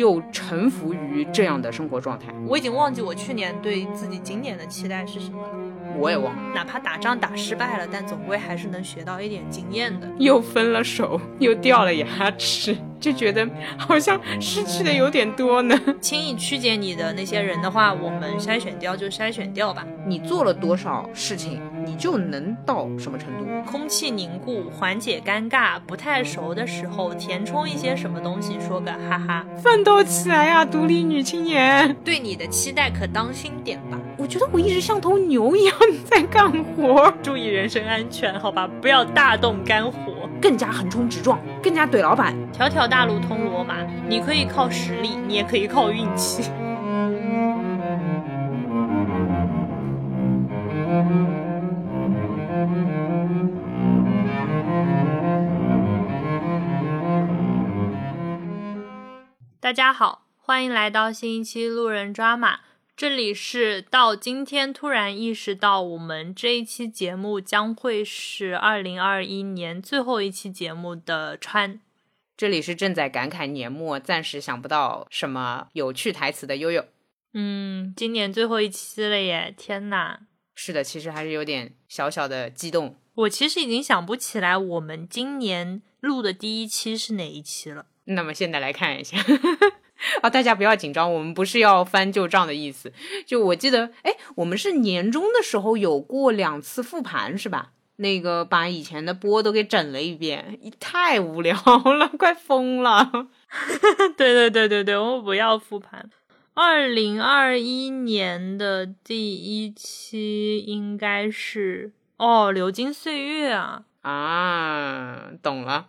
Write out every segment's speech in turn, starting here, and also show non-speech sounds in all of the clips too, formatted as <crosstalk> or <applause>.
又臣服于这样的生活状态。我已经忘记我去年对自己今年的期待是什么了。我也忘了，哪怕打仗打失败了，但总归还是能学到一点经验的。又分了手，又掉了牙齿，就觉得好像失去的有点多呢。<laughs> 轻易曲解你的那些人的话，我们筛选掉就筛选掉吧。你做了多少事情，你就能到什么程度。空气凝固，缓解尴尬，不太熟的时候填充一些什么东西，说个哈哈。奋斗起来呀，独立女青年！对你的期待可当心点吧。我觉得我一直像头牛一样在干活，注意人身安全，好吧，不要大动肝火，更加横冲直撞，更加怼老板。条条大路通罗马，你可以靠实力，你也可以靠运气。大家好，欢迎来到新一期路人抓马。这里是到今天突然意识到，我们这一期节目将会是二零二一年最后一期节目的川。这里是正在感慨年末，暂时想不到什么有趣台词的悠悠。嗯，今年最后一期了耶！天呐，是的，其实还是有点小小的激动。我其实已经想不起来我们今年录的第一期是哪一期了。那么现在来看一下。<laughs> 啊，大家不要紧张，我们不是要翻旧账的意思。就我记得，哎，我们是年终的时候有过两次复盘，是吧？那个把以前的播都给整了一遍，太无聊了，<laughs> 快疯了。<laughs> 对对对对对，我们不要复盘。二零二一年的第一期应该是哦，《流金岁月》啊啊，懂了。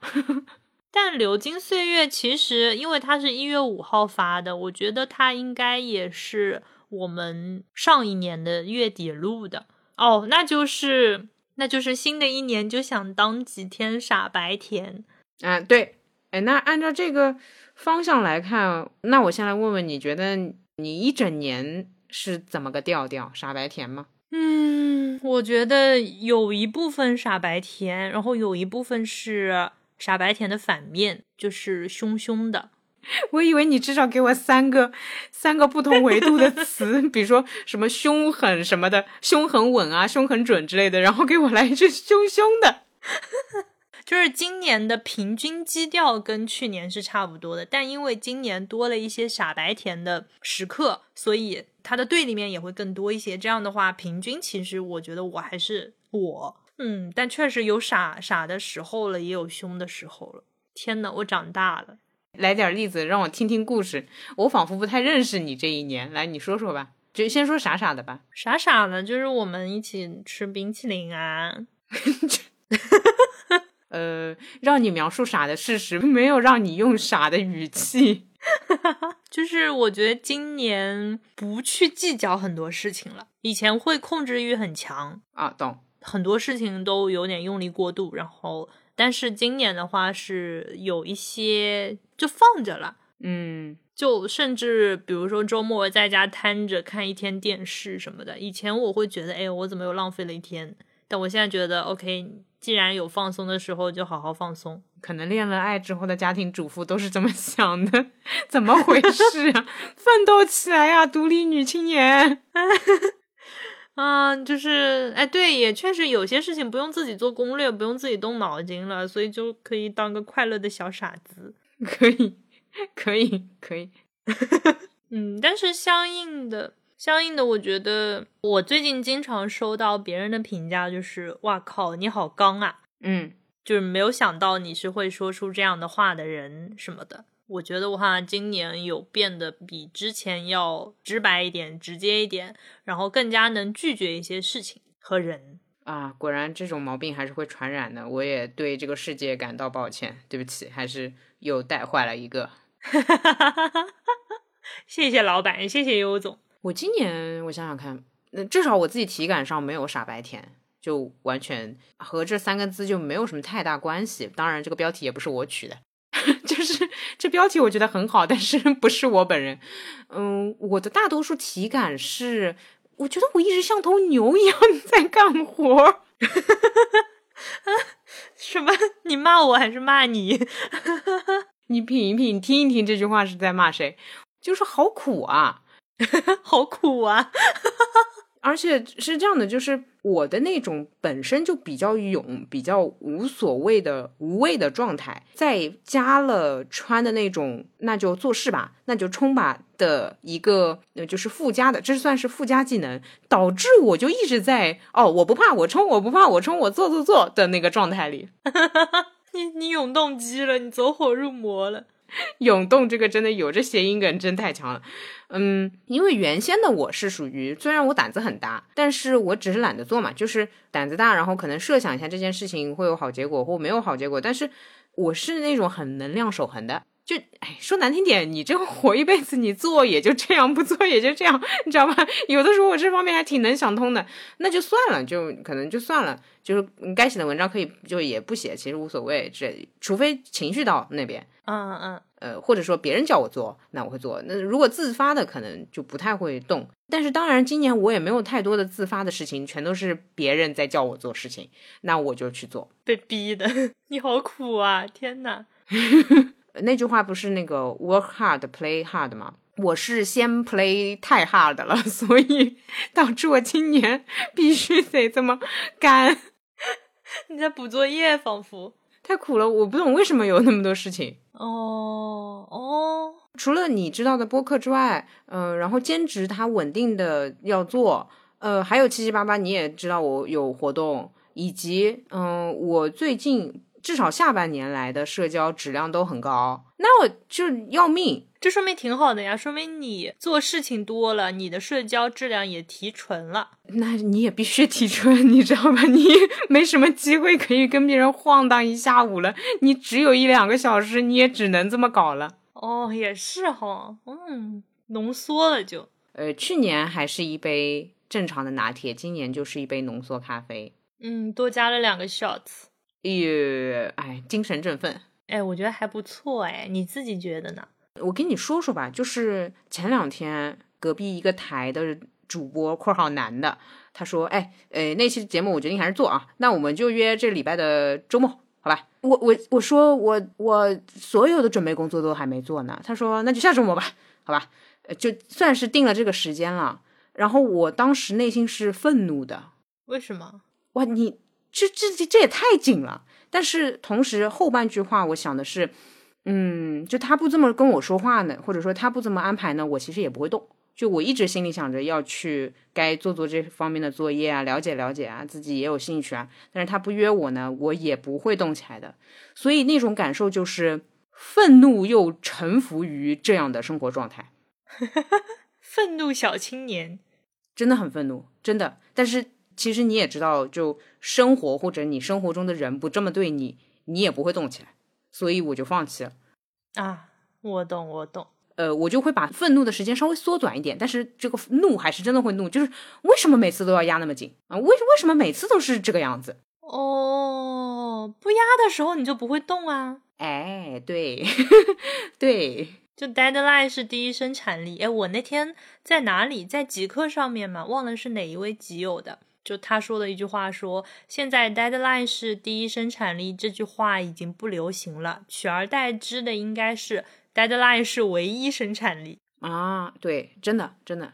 但《流金岁月》其实，因为它是一月五号发的，我觉得它应该也是我们上一年的月底录的哦。那就是，那就是新的一年就想当几天傻白甜啊？对，哎，那按照这个方向来看，那我先来问问，你觉得你一整年是怎么个调调？傻白甜吗？嗯，我觉得有一部分傻白甜，然后有一部分是。傻白甜的反面就是凶凶的，<laughs> 我以为你至少给我三个三个不同维度的词，<laughs> 比如说什么凶狠什么的，凶很稳啊，凶很准之类的，然后给我来一句凶凶的。就是今年的平均基调跟去年是差不多的，但因为今年多了一些傻白甜的时刻，所以它的对立面也会更多一些。这样的话，平均其实我觉得我还是我。嗯，但确实有傻傻的时候了，也有凶的时候了。天呐，我长大了！来点例子，让我听听故事。我仿佛不太认识你这一年，来你说说吧。就先说傻傻的吧。傻傻的，就是我们一起吃冰淇淋啊。<laughs> 呃，让你描述傻的事实，没有让你用傻的语气。<laughs> 就是我觉得今年不去计较很多事情了，以前会控制欲很强啊，懂。很多事情都有点用力过度，然后，但是今年的话是有一些就放着了，嗯，就甚至比如说周末在家瘫着看一天电视什么的，以前我会觉得，哎，我怎么又浪费了一天？但我现在觉得，OK，既然有放松的时候，就好好放松。可能恋了爱之后的家庭主妇都是这么想的，<laughs> 怎么回事啊？<laughs> 奋斗起来呀，独立女青年！<laughs> 嗯，就是哎，对，也确实有些事情不用自己做攻略，不用自己动脑筋了，所以就可以当个快乐的小傻子。<laughs> 可以，可以，可以。<laughs> 嗯，但是相应的，相应的，我觉得我最近经常收到别人的评价，就是“哇靠，你好刚啊！”嗯，就是没有想到你是会说出这样的话的人什么的。我觉得我好像今年有变得比之前要直白一点、直接一点，然后更加能拒绝一些事情和人啊。果然这种毛病还是会传染的。我也对这个世界感到抱歉，对不起，还是又带坏了一个。<laughs> 谢谢老板，谢谢尤总。我今年我想想看，那至少我自己体感上没有傻白甜，就完全和这三个字就没有什么太大关系。当然，这个标题也不是我取的。<laughs> 就是这标题我觉得很好，但是 <laughs> 不是我本人。嗯，我的大多数体感是，我觉得我一直像头牛一样在干活。<laughs> 什么？你骂我还是骂你？你品一品，听一听这句话是在骂谁，就是好苦啊，好苦啊。而且是这样的，就是我的那种本身就比较勇、比较无所谓的无畏的状态，再加了穿的那种，那就做事吧，那就冲吧的一个，就是附加的，这算是附加技能，导致我就一直在哦，我不怕我冲，我不怕我冲，我做做做的那个状态里。<laughs> 你你永动机了，你走火入魔了。<laughs> 涌动这个真的有，这谐音梗真太强了。嗯，因为原先的我是属于，虽然我胆子很大，但是我只是懒得做嘛，就是胆子大，然后可能设想一下这件事情会有好结果或没有好结果，但是我是那种很能量守恒的。就哎，说难听点，你这活一辈子，你做也就这样，不做也就这样，你知道吧？<laughs> 有的时候我这方面还挺能想通的，那就算了，就可能就算了，就是你该写的文章可以就也不写，其实无所谓，这除非情绪到那边，嗯嗯，呃，或者说别人叫我做，那我会做。那如果自发的，可能就不太会动。但是当然，今年我也没有太多的自发的事情，全都是别人在叫我做事情，那我就去做，被逼的。<laughs> 你好苦啊！天哪。<laughs> 那句话不是那个 work hard play hard 吗？我是先 play 太 hard 了，所以 <laughs> 导致我今年 <laughs> 必须得这么干。<laughs> 你在补作业，仿佛太苦了。我不懂为什么有那么多事情。哦哦，除了你知道的播客之外，嗯，然后兼职它稳定的要做，呃，还有七七八八，你也知道我有活动，以及嗯，我最近。至少下半年来的社交质量都很高，那我就要命。这说明挺好的呀，说明你做事情多了，你的社交质量也提纯了。那你也必须提纯，你知道吧？你 <laughs> 没什么机会可以跟别人晃荡一下午了，你只有一两个小时，你也只能这么搞了。哦，也是哈，嗯，浓缩了就。呃，去年还是一杯正常的拿铁，今年就是一杯浓缩咖啡。嗯，多加了两个 shots。也哎，精神振奋，哎，我觉得还不错，哎，你自己觉得呢？我跟你说说吧，就是前两天隔壁一个台的主播（括号男的），他说：“哎，呃，那期节目我决定还是做啊，那我们就约这礼拜的周末，好吧？”我我我说我我所有的准备工作都还没做呢。他说：“那就下周末吧，好吧？”就算是定了这个时间了。然后我当时内心是愤怒的，为什么？哇，你！这这这也太紧了，但是同时后半句话我想的是，嗯，就他不这么跟我说话呢，或者说他不这么安排呢，我其实也不会动。就我一直心里想着要去该做做这方面的作业啊，了解了解啊，自己也有兴趣啊。但是他不约我呢，我也不会动起来的。所以那种感受就是愤怒又臣服于这样的生活状态。<laughs> 愤怒小青年，真的很愤怒，真的。但是。其实你也知道，就生活或者你生活中的人不这么对你，你也不会动起来，所以我就放弃了。啊，我懂，我懂。呃，我就会把愤怒的时间稍微缩短一点，但是这个怒还是真的会怒，就是为什么每次都要压那么紧啊？为为什么每次都是这个样子？哦，不压的时候你就不会动啊？哎，对，<laughs> 对，就 deadline 是第一生产力。哎，我那天在哪里，在极客上面嘛，忘了是哪一位极友的。就他说的一句话说，现在 deadline 是第一生产力，这句话已经不流行了，取而代之的应该是 deadline 是唯一生产力啊！对，真的真的，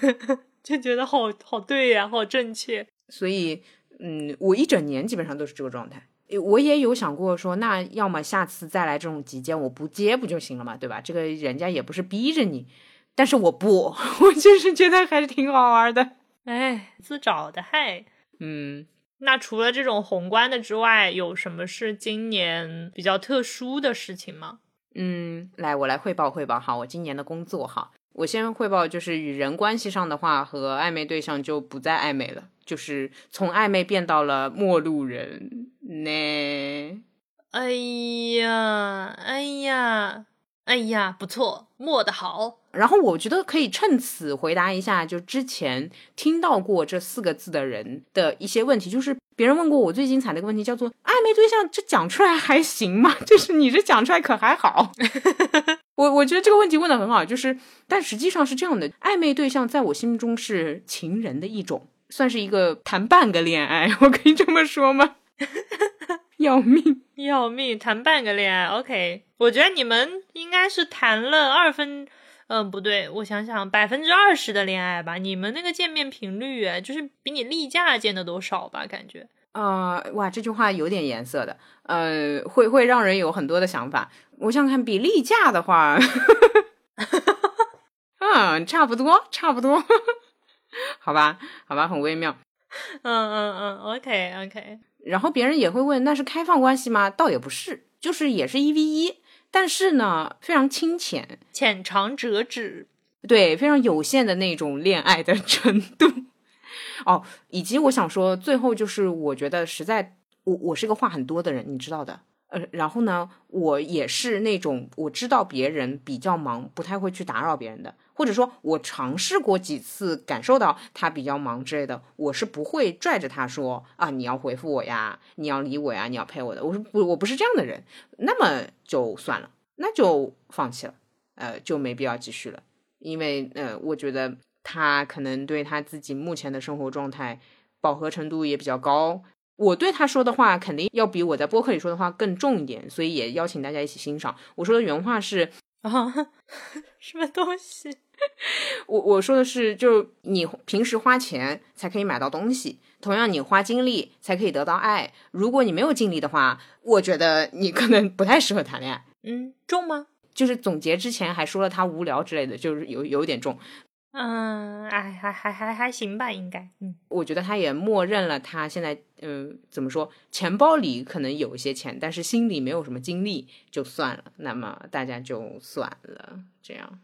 <laughs> 就觉得好好对呀，好正确。所以，嗯，我一整年基本上都是这个状态。我也有想过说，那要么下次再来这种急件，我不接不就行了嘛，对吧？这个人家也不是逼着你，但是我不，<laughs> 我就是觉得还是挺好玩的。哎，自找的嗨。嗯，那除了这种宏观的之外，有什么是今年比较特殊的事情吗？嗯，来，我来汇报汇报哈，我今年的工作哈，我先汇报就是与人关系上的话，和暧昧对象就不再暧昧了，就是从暧昧变到了陌路人呢。哎呀，哎呀。哎呀，不错，默的好。然后我觉得可以趁此回答一下，就之前听到过这四个字的人的一些问题。就是别人问过我最精彩的一个问题，叫做“暧昧对象这讲出来还行吗？” <laughs> 就是你这讲出来可还好？<laughs> 我我觉得这个问题问的很好。就是，但实际上是这样的，暧昧对象在我心目中是情人的一种，算是一个谈半个恋爱，我可以这么说吗？<laughs> 要命，要命，谈半个恋爱。OK，我觉得你们应该是谈了二分，嗯，不对，我想想，百分之二十的恋爱吧。你们那个见面频率，就是比你例假见的都少吧？感觉。呃，哇，这句话有点颜色的，呃，会会让人有很多的想法。我想看比例假的话，<laughs> 嗯，差不多，差不多，<laughs> 好吧，好吧，很微妙。嗯嗯嗯，OK OK。然后别人也会问，那是开放关系吗？倒也不是，就是也是一 v 一，但是呢，非常清浅，浅尝辄止，对，非常有限的那种恋爱的程度。<laughs> 哦，以及我想说，最后就是我觉得实在，我我是个话很多的人，你知道的。呃，然后呢，我也是那种我知道别人比较忙，不太会去打扰别人的，或者说，我尝试过几次，感受到他比较忙之类的，我是不会拽着他说啊，你要回复我呀，你要理我呀，你要陪我的。我说不，我不是这样的人，那么就算了，那就放弃了，呃，就没必要继续了，因为呃，我觉得。他可能对他自己目前的生活状态饱和程度也比较高，我对他说的话肯定要比我在播客里说的话更重一点，所以也邀请大家一起欣赏。我说的原话是啊，<laughs> 什么东西？我我说的是，就你平时花钱才可以买到东西，同样你花精力才可以得到爱。如果你没有精力的话，我觉得你可能不太适合谈恋爱。嗯，重吗？就是总结之前还说了他无聊之类的，就是有有点重。嗯，哎，还还还还行吧，应该。嗯，我觉得他也默认了，他现在，嗯，怎么说，钱包里可能有一些钱，但是心里没有什么精力，就算了。那么大家就算了，这样。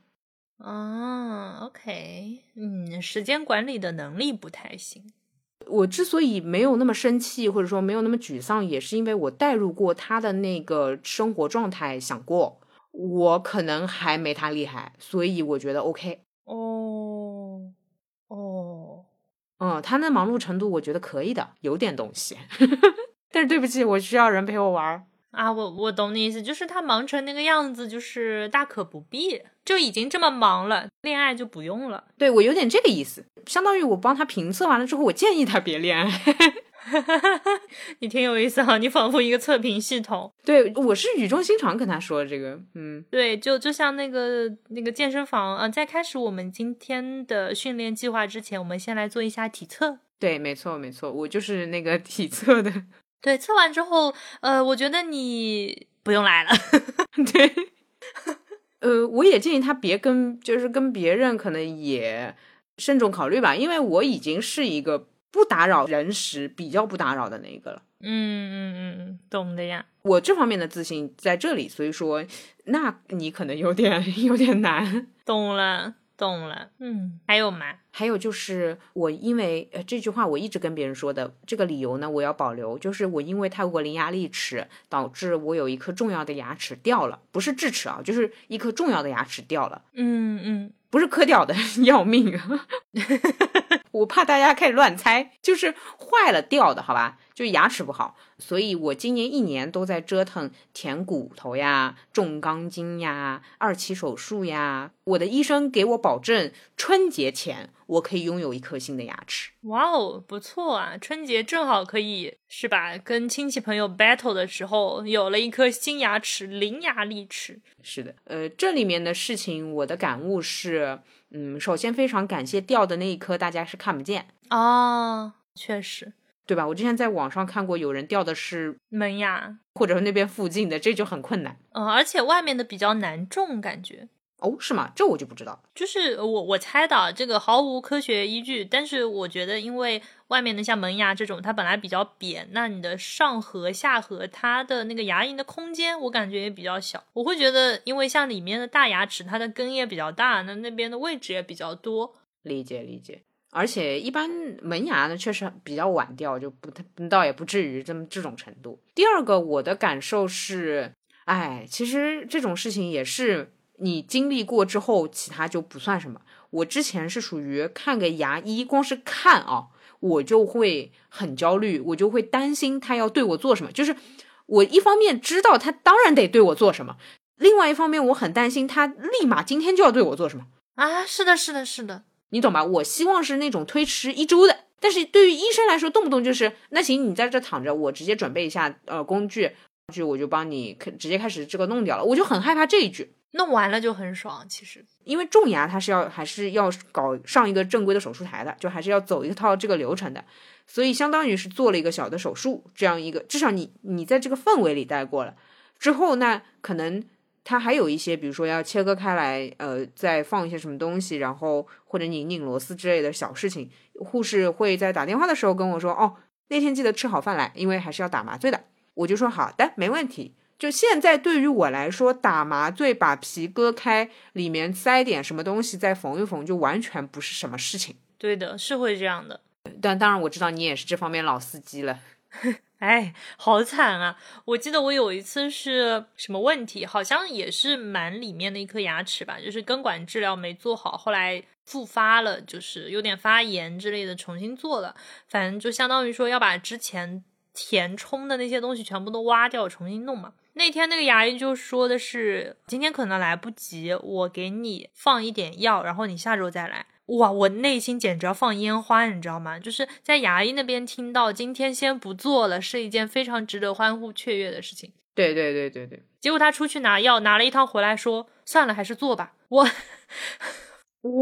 哦，OK，嗯，时间管理的能力不太行。我之所以没有那么生气，或者说没有那么沮丧，也是因为我带入过他的那个生活状态，想过我可能还没他厉害，所以我觉得 OK。哦，哦，嗯，他那忙碌程度，我觉得可以的，有点东西。<laughs> 但是对不起，我需要人陪我玩啊。我我懂你意思，就是他忙成那个样子，就是大可不必，就已经这么忙了，恋爱就不用了。对我有点这个意思，相当于我帮他评测完了之后，我建议他别恋爱。<laughs> <laughs> 你挺有意思哈，你仿佛一个测评系统。对，我是语重心长跟他说这个，嗯，对，就就像那个那个健身房啊，在开始我们今天的训练计划之前，我们先来做一下体测。对，没错没错，我就是那个体测的。<laughs> 对，测完之后，呃，我觉得你不用来了。<laughs> 对，呃，我也建议他别跟，就是跟别人可能也慎重考虑吧，因为我已经是一个。不打扰人时，比较不打扰的那一个了。嗯嗯嗯嗯，懂的呀。我这方面的自信在这里，所以说，那你可能有点 <laughs> 有点难。懂了，懂了。嗯，还有吗？还有就是我因为呃这句话我一直跟别人说的这个理由呢，我要保留，就是我因为太过伶牙俐齿，导致我有一颗重要的牙齿掉了，不是智齿啊，就是一颗重要的牙齿掉了。嗯嗯，不是磕掉的，<laughs> 要命啊！我怕大家开始乱猜，就是坏了掉的，好吧？就是牙齿不好，所以我今年一年都在折腾填骨头呀、种钢筋呀、二期手术呀。我的医生给我保证，春节前我可以拥有一颗新的牙齿。哇哦，不错啊！春节正好可以是吧？跟亲戚朋友 battle 的时候，有了一颗新牙齿，伶牙俐齿。是的，呃，这里面的事情，我的感悟是。嗯，首先非常感谢掉的那一颗，大家是看不见哦，确实，对吧？我之前在网上看过，有人掉的是门牙，或者那边附近的，这就很困难。嗯，而且外面的比较难种，感觉。哦，是吗？这我就不知道。就是我我猜的，这个毫无科学依据。但是我觉得，因为外面的像门牙这种，它本来比较扁，那你的上颌、下颌，它的那个牙龈的空间，我感觉也比较小。我会觉得，因为像里面的大牙齿，它的根也比较大，那那边的位置也比较多。理解理解。而且一般门牙呢，确实比较晚掉，就不太倒也不至于这么这种程度。第二个，我的感受是，哎，其实这种事情也是。你经历过之后，其他就不算什么。我之前是属于看个牙医，光是看啊，我就会很焦虑，我就会担心他要对我做什么。就是我一方面知道他当然得对我做什么，另外一方面我很担心他立马今天就要对我做什么啊！是的，是的，是的。你懂吧？我希望是那种推迟一周的。但是对于医生来说，动不动就是那行，你在这躺着，我直接准备一下呃工具，具我就帮你直接开始这个弄掉了。我就很害怕这一句，弄完了就很爽。其实，因为种牙它是要还是要搞上一个正规的手术台的，就还是要走一套这个流程的，所以相当于是做了一个小的手术，这样一个至少你你在这个氛围里待过了之后，那可能。它还有一些，比如说要切割开来，呃，再放一些什么东西，然后或者拧拧螺丝之类的小事情，护士会在打电话的时候跟我说，哦，那天记得吃好饭来，因为还是要打麻醉的。我就说好的，没问题。就现在对于我来说，打麻醉把皮割开，里面塞点什么东西再缝一缝，就完全不是什么事情。对的，是会这样的。但当然我知道你也是这方面老司机了。<laughs> 哎，好惨啊！我记得我有一次是什么问题，好像也是蛮里面的一颗牙齿吧，就是根管治疗没做好，后来复发了，就是有点发炎之类的，重新做了。反正就相当于说要把之前填充的那些东西全部都挖掉，重新弄嘛。那天那个牙医就说的是，今天可能来不及，我给你放一点药，然后你下周再来。哇，我内心简直要放烟花，你知道吗？就是在牙医那边听到今天先不做了，是一件非常值得欢呼雀跃的事情。对对对对对。结果他出去拿药，拿了一趟回来，说算了，还是做吧。我，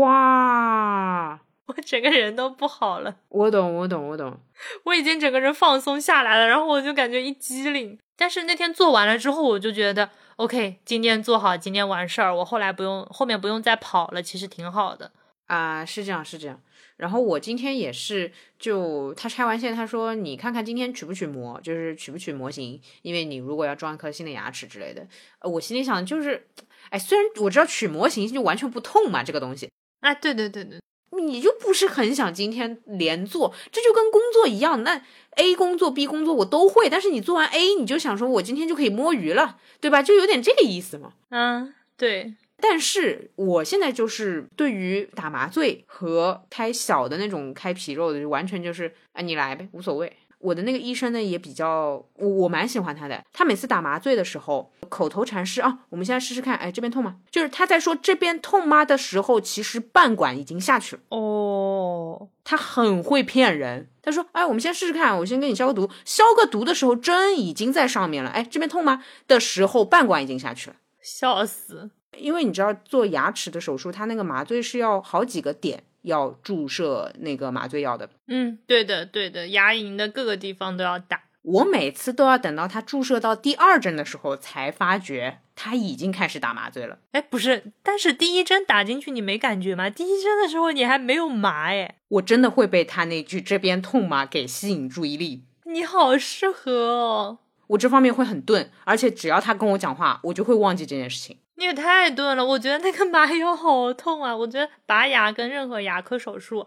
哇，我整个人都不好了。我懂，我懂，我懂。我已经整个人放松下来了，然后我就感觉一激灵。但是那天做完了之后，我就觉得 OK，今天做好，今天完事儿，我后来不用，后面不用再跑了，其实挺好的。啊，是这样，是这样。然后我今天也是，就他拆完线，他说你看看今天取不取模，就是取不取模型，因为你如果要装一颗新的牙齿之类的。呃，我心里想就是，哎，虽然我知道取模型就完全不痛嘛，这个东西。啊，对对对对，你就不是很想今天连做，这就跟工作一样，那 A 工作 B 工作我都会，但是你做完 A，你就想说我今天就可以摸鱼了，对吧？就有点这个意思嘛。嗯，对。但是我现在就是对于打麻醉和开小的那种开皮肉的，就完全就是啊，你来呗，无所谓。我的那个医生呢也比较，我我蛮喜欢他的。他每次打麻醉的时候，口头禅是啊，我们现在试试看，哎，这边痛吗？就是他在说这边痛吗的时候，其实半管已经下去了。哦，他很会骗人。他说，哎，我们先试试看，我先给你消个毒。消个毒的时候，针已经在上面了。哎，这边痛吗？的时候，半管已经下去了。笑死。因为你知道做牙齿的手术，它那个麻醉是要好几个点要注射那个麻醉药的。嗯，对的，对的，牙龈的各个地方都要打。我每次都要等到他注射到第二针的时候，才发觉他已经开始打麻醉了。哎，不是，但是第一针打进去你没感觉吗？第一针的时候你还没有麻哎。我真的会被他那句“这边痛吗”给吸引注意力。你好适合哦。我这方面会很钝，而且只要他跟我讲话，我就会忘记这件事情。你也太钝了，我觉得那个麻药好痛啊！我觉得拔牙跟任何牙科手术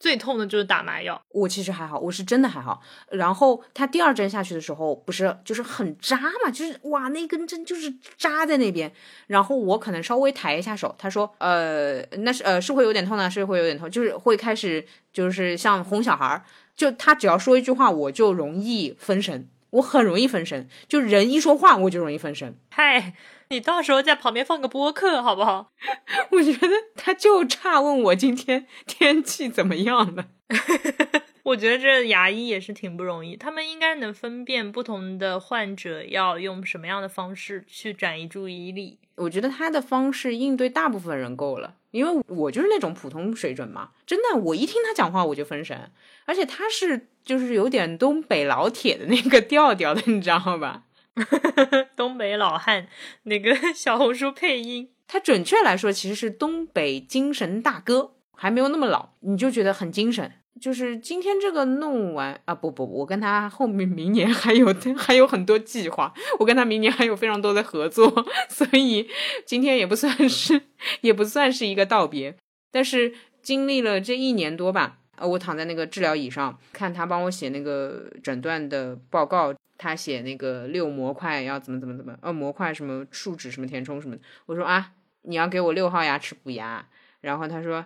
最痛的就是打麻药。我其实还好，我是真的还好。然后他第二针下去的时候，不是就是很扎嘛，就是哇，那根针就是扎在那边。然后我可能稍微抬一下手，他说，呃，那是呃是会有点痛的，是会有点痛，就是会开始就是像哄小孩儿，就他只要说一句话，我就容易分神，我很容易分神，就人一说话我就容易分神。嗨。你到时候在旁边放个播客好不好？<laughs> 我觉得他就差问我今天天气怎么样了。<laughs> 我觉得这牙医也是挺不容易，他们应该能分辨不同的患者要用什么样的方式去转移注意力。我觉得他的方式应对大部分人够了，因为我就是那种普通水准嘛。真的，我一听他讲话我就分神，而且他是就是有点东北老铁的那个调调的，你知道吧？<laughs> 东北老汉，那个 <laughs> 小红书配音，他准确来说其实是东北精神大哥，还没有那么老，你就觉得很精神。就是今天这个弄完啊，不不，我跟他后面明年还有 <laughs> 还有很多计划，我跟他明年还有非常多的合作，所以今天也不算是也不算是一个道别。但是经历了这一年多吧，呃，我躺在那个治疗椅上，看他帮我写那个诊断的报告。他写那个六模块要怎么怎么怎么，呃，模块什么树脂什么填充什么，我说啊，你要给我六号牙齿补牙，然后他说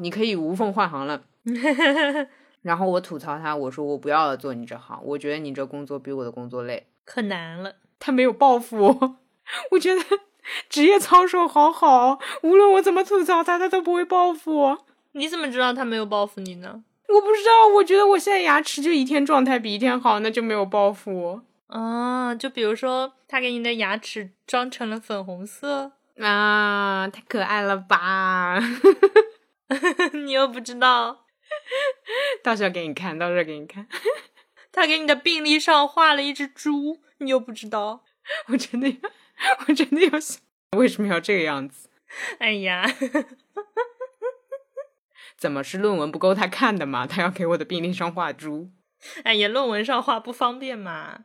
你可以无缝换行了，<laughs> 然后我吐槽他，我说我不要做你这行，我觉得你这工作比我的工作累，可难了。他没有报复我，<laughs> 我觉得职业操守好好，无论我怎么吐槽他，他都不会报复我。你怎么知道他没有报复你呢？我不知道，我觉得我现在牙齿就一天状态比一天好，那就没有报复我。啊，就比如说他给你的牙齿装成了粉红色，啊，太可爱了吧！<laughs> 你又不知道，<laughs> 到时候给你看，到时候给你看。<laughs> 他给你的病历上画了一只猪，你又不知道。<laughs> 我真的，我真的要想，为什么要这个样子？哎呀，怎么是论文不够他看的嘛？他要给我的病历上画猪。哎呀，论文上画不方便嘛。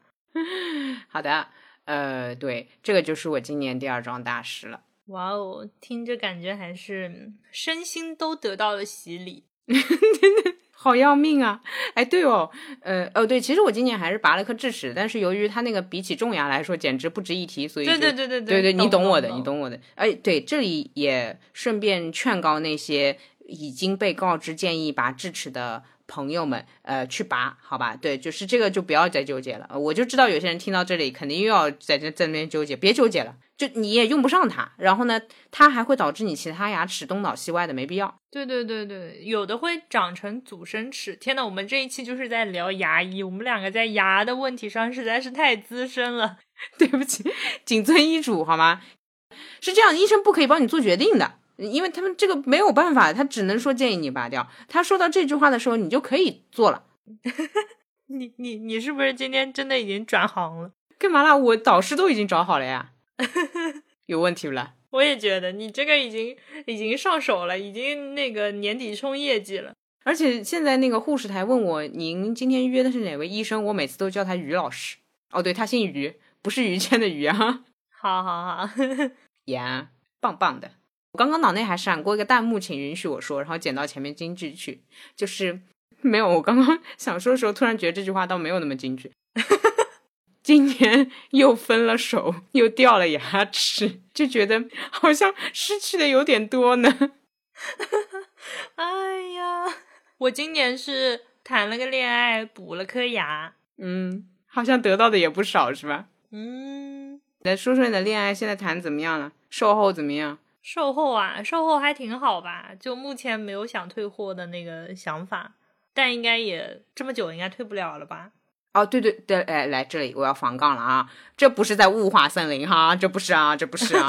好的，呃，对，这个就是我今年第二桩大事了。哇哦，听着感觉还是身心都得到了洗礼，<laughs> 好要命啊！哎，对哦，呃，哦，对，其实我今年还是拔了颗智齿，但是由于它那个比起种牙来说简直不值一提，所以对对对对对对，你懂我的，你懂我的。哎，对，这里也顺便劝告那些已经被告知建议拔智齿的。朋友们，呃，去拔，好吧？对，就是这个，就不要再纠结了。我就知道有些人听到这里，肯定又要在这在那边纠结，别纠结了，就你也用不上它。然后呢，它还会导致你其他牙齿东倒西歪的，没必要。对对对对，有的会长成阻生齿。天呐，我们这一期就是在聊牙医，我们两个在牙的问题上实在是太资深了。<laughs> 对不起，谨遵医嘱，好吗？是这样，医生不可以帮你做决定的。因为他们这个没有办法，他只能说建议你拔掉。他说到这句话的时候，你就可以做了。<laughs> 你你你是不是今天真的已经转行了？干嘛啦？我导师都已经找好了呀。<laughs> 有问题不啦？我也觉得你这个已经已经上手了，已经那个年底冲业绩了。而且现在那个护士台问我，您今天约的是哪位医生？我每次都叫他于老师。哦，对他姓于，不是于谦的于啊。好好好，呀，<laughs> 棒棒的。我刚刚脑内还闪过一个弹幕，请允许我说，然后剪到前面京剧去，就是没有。我刚刚想说的时候，突然觉得这句话倒没有那么京剧。今年又分了手，又掉了牙齿，就觉得好像失去的有点多呢。<laughs> 哎呀，我今年是谈了个恋爱，补了颗牙，嗯，好像得到的也不少，是吧？嗯，来说说你的恋爱现在谈怎么样了？售后怎么样？售后啊，售后还挺好吧？就目前没有想退货的那个想法，但应该也这么久，应该退不了了吧？哦，对对对，哎，来这里我要防杠了啊！这不是在物化森林哈，这不是啊，这不是啊，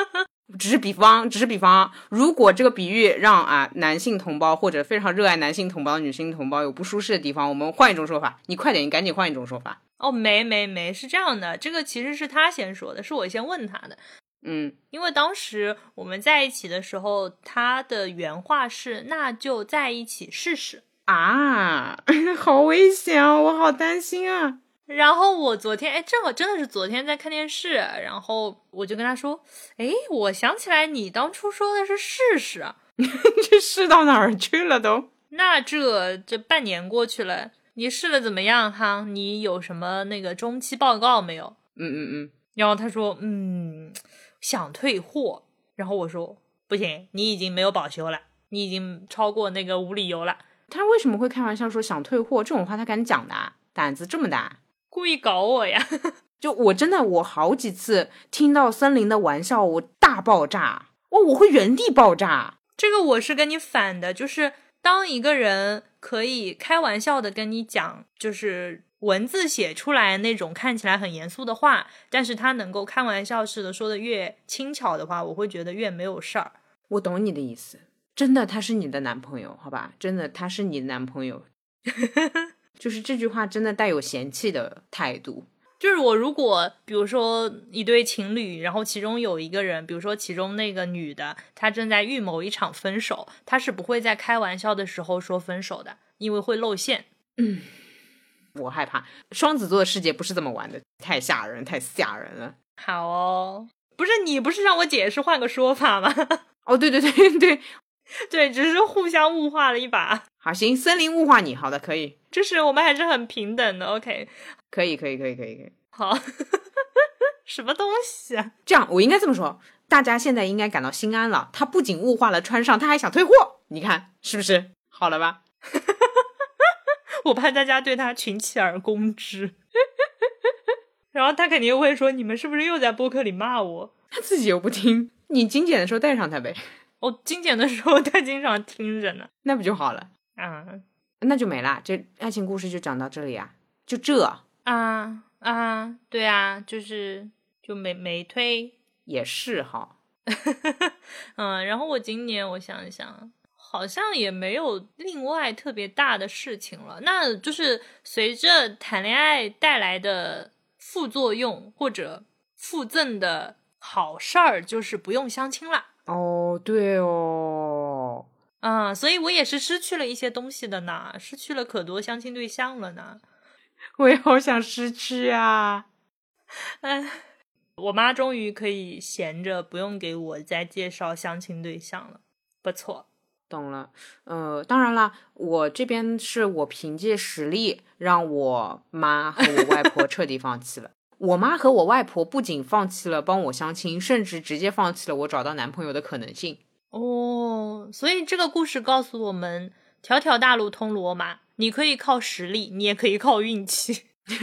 <laughs> 只是比方，只是比方。如果这个比喻让啊男性同胞或者非常热爱男性同胞的女性同胞有不舒适的地方，我们换一种说法。你快点，你赶紧换一种说法。哦，没没没，是这样的，这个其实是他先说的，是我先问他的。嗯，因为当时我们在一起的时候，他的原话是“那就在一起试试”啊，<laughs> 好危险啊，我好担心啊。然后我昨天，哎，正好真的是昨天在看电视，然后我就跟他说，哎，我想起来你当初说的是试试，<laughs> 这试到哪儿去了都？<laughs> 那这这半年过去了，你试了怎么样哈？你有什么那个中期报告没有？嗯嗯嗯。然后他说，嗯。想退货，然后我说不行，你已经没有保修了，你已经超过那个无理由了。他为什么会开玩笑说想退货这种话？他敢讲的，胆子这么大，故意搞我呀？<laughs> 就我真的，我好几次听到森林的玩笑，我大爆炸，哦我会原地爆炸。这个我是跟你反的，就是当一个人可以开玩笑的跟你讲，就是。文字写出来那种看起来很严肃的话，但是他能够开玩笑似的说的越轻巧的话，我会觉得越没有事儿。我懂你的意思，真的他是你的男朋友，好吧？真的他是你的男朋友，<laughs> 就是这句话真的带有嫌弃的态度。就是我如果比如说一对情侣，然后其中有一个人，比如说其中那个女的，她正在预谋一场分手，她是不会在开玩笑的时候说分手的，因为会露馅。嗯。我害怕双子座的世界不是这么玩的，太吓人，太吓人了。好哦，不是你不是让我解释换个说法吗？<laughs> 哦，对对对对 <laughs> 对，只是互相物化了一把。<laughs> 好，行，森林物化你，好的，可以，就是我们还是很平等的。OK，可以，可以，可以，可以，可以。好，<laughs> 什么东西啊？这样，我应该这么说，大家现在应该感到心安了。他不仅物化了川上，他还想退货，你看是不是？好了吧？我怕大家对他群起而攻之，然后他肯定会说：“你们是不是又在播客里骂我？”他自己又不听，你精简的时候带上他呗。我精简的时候他经常听着呢。那不就好了？嗯那就没啦，这爱情故事就讲到这里啊，就这啊啊，对啊，就是就没没推。也是哈。<laughs> 嗯，然后我今年我想一想，好像也没有另外特别大的事情了。那就是随着谈恋爱带来的副作用或者附赠的好事儿，就是不用相亲了。哦，对哦，嗯，所以我也是失去了一些东西的呢，失去了可多相亲对象了呢。<laughs> 我也好想失去啊。<laughs> 哎，我妈终于可以闲着，不用给我再介绍相亲对象了，不错。懂了，呃，当然啦，我这边是我凭借实力让我妈和我外婆彻底放弃了。我妈和我外婆不仅放弃了帮我相亲，甚至直接放弃了我找到男朋友的可能性。哦，所以这个故事告诉我们，条条大路通罗马，你可以靠实力，你也可以靠运气。<laughs>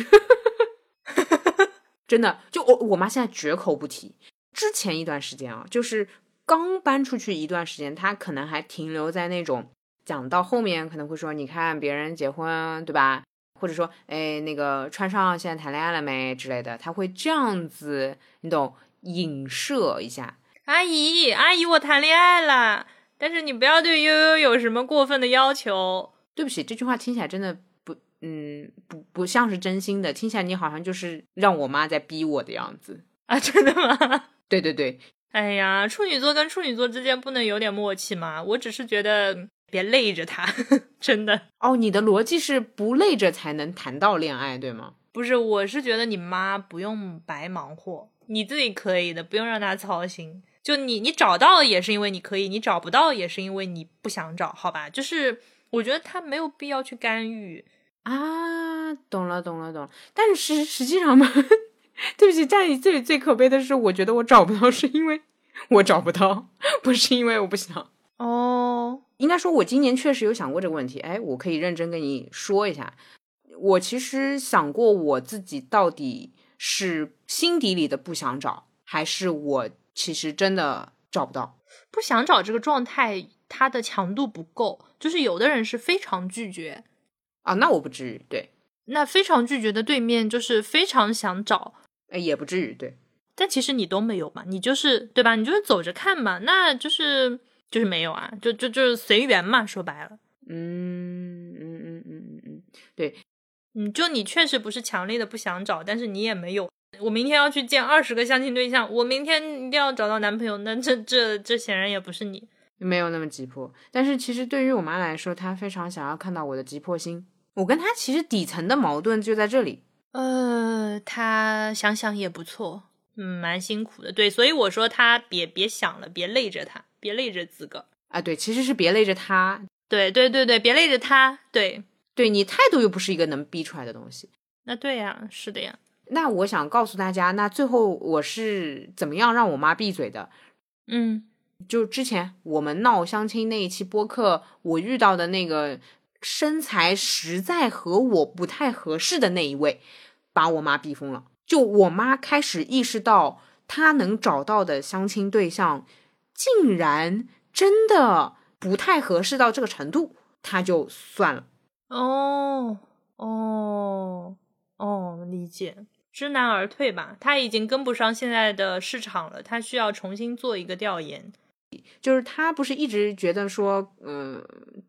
真的，就我我妈现在绝口不提。之前一段时间啊，就是刚搬出去一段时间，她可能还停留在那种讲到后面可能会说，你看别人结婚，对吧？或者说，哎，那个川上现在谈恋爱了没之类的，他会这样子，你懂，影射一下。阿姨，阿姨，我谈恋爱了，但是你不要对悠悠有什么过分的要求。对不起，这句话听起来真的不，嗯，不不像是真心的，听起来你好像就是让我妈在逼我的样子。啊，真的吗？<laughs> 对对对，哎呀，处女座跟处女座之间不能有点默契吗？我只是觉得别累着他，<laughs> 真的哦，你的逻辑是不累着才能谈到恋爱，对吗？不是，我是觉得你妈不用白忙活，你自己可以的，不用让她操心。就你，你找到也是因为你可以，你找不到也是因为你不想找，好吧？就是我觉得他没有必要去干预。啊，懂了，懂了，懂了。但是实际上嘛，<laughs> 对不起，在你这里最可悲的是，我觉得我找不到，是因为 <laughs> 我找不到，不是因为我不想。哦，应该说，我今年确实有想过这个问题。哎，我可以认真跟你说一下，我其实想过我自己到底是心底里的不想找，还是我其实真的找不到。不想找这个状态，它的强度不够。就是有的人是非常拒绝，啊，那我不至于，对，那非常拒绝的对面就是非常想找，哎，也不至于，对。但其实你都没有嘛，你就是对吧？你就是走着看嘛，那就是就是没有啊，就就就是随缘嘛，说白了，嗯嗯嗯嗯嗯嗯，对，嗯，就你确实不是强烈的不想找，但是你也没有。我明天要去见二十个相亲对象，我明天一定要找到男朋友，那这这这显然也不是你。没有那么急迫。但是其实对于我妈来说，她非常想要看到我的急迫心。我跟她其实底层的矛盾就在这里。呃，她想想也不错，嗯，蛮辛苦的。对，所以我说她别别想了，别累着他，别累着自个儿。啊，对，其实是别累着他。对对对对，别累着他。对，对你态度又不是一个能逼出来的东西。那对呀，是的呀。那我想告诉大家，那最后我是怎么样让我妈闭嘴的？嗯就之前我们闹相亲那一期播客，我遇到的那个身材实在和我不太合适的那一位，把我妈逼疯了。就我妈开始意识到，她能找到的相亲对象，竟然真的不太合适到这个程度，他就算了。哦哦哦，理解。知难而退吧，他已经跟不上现在的市场了，他需要重新做一个调研。就是他不是一直觉得说，嗯、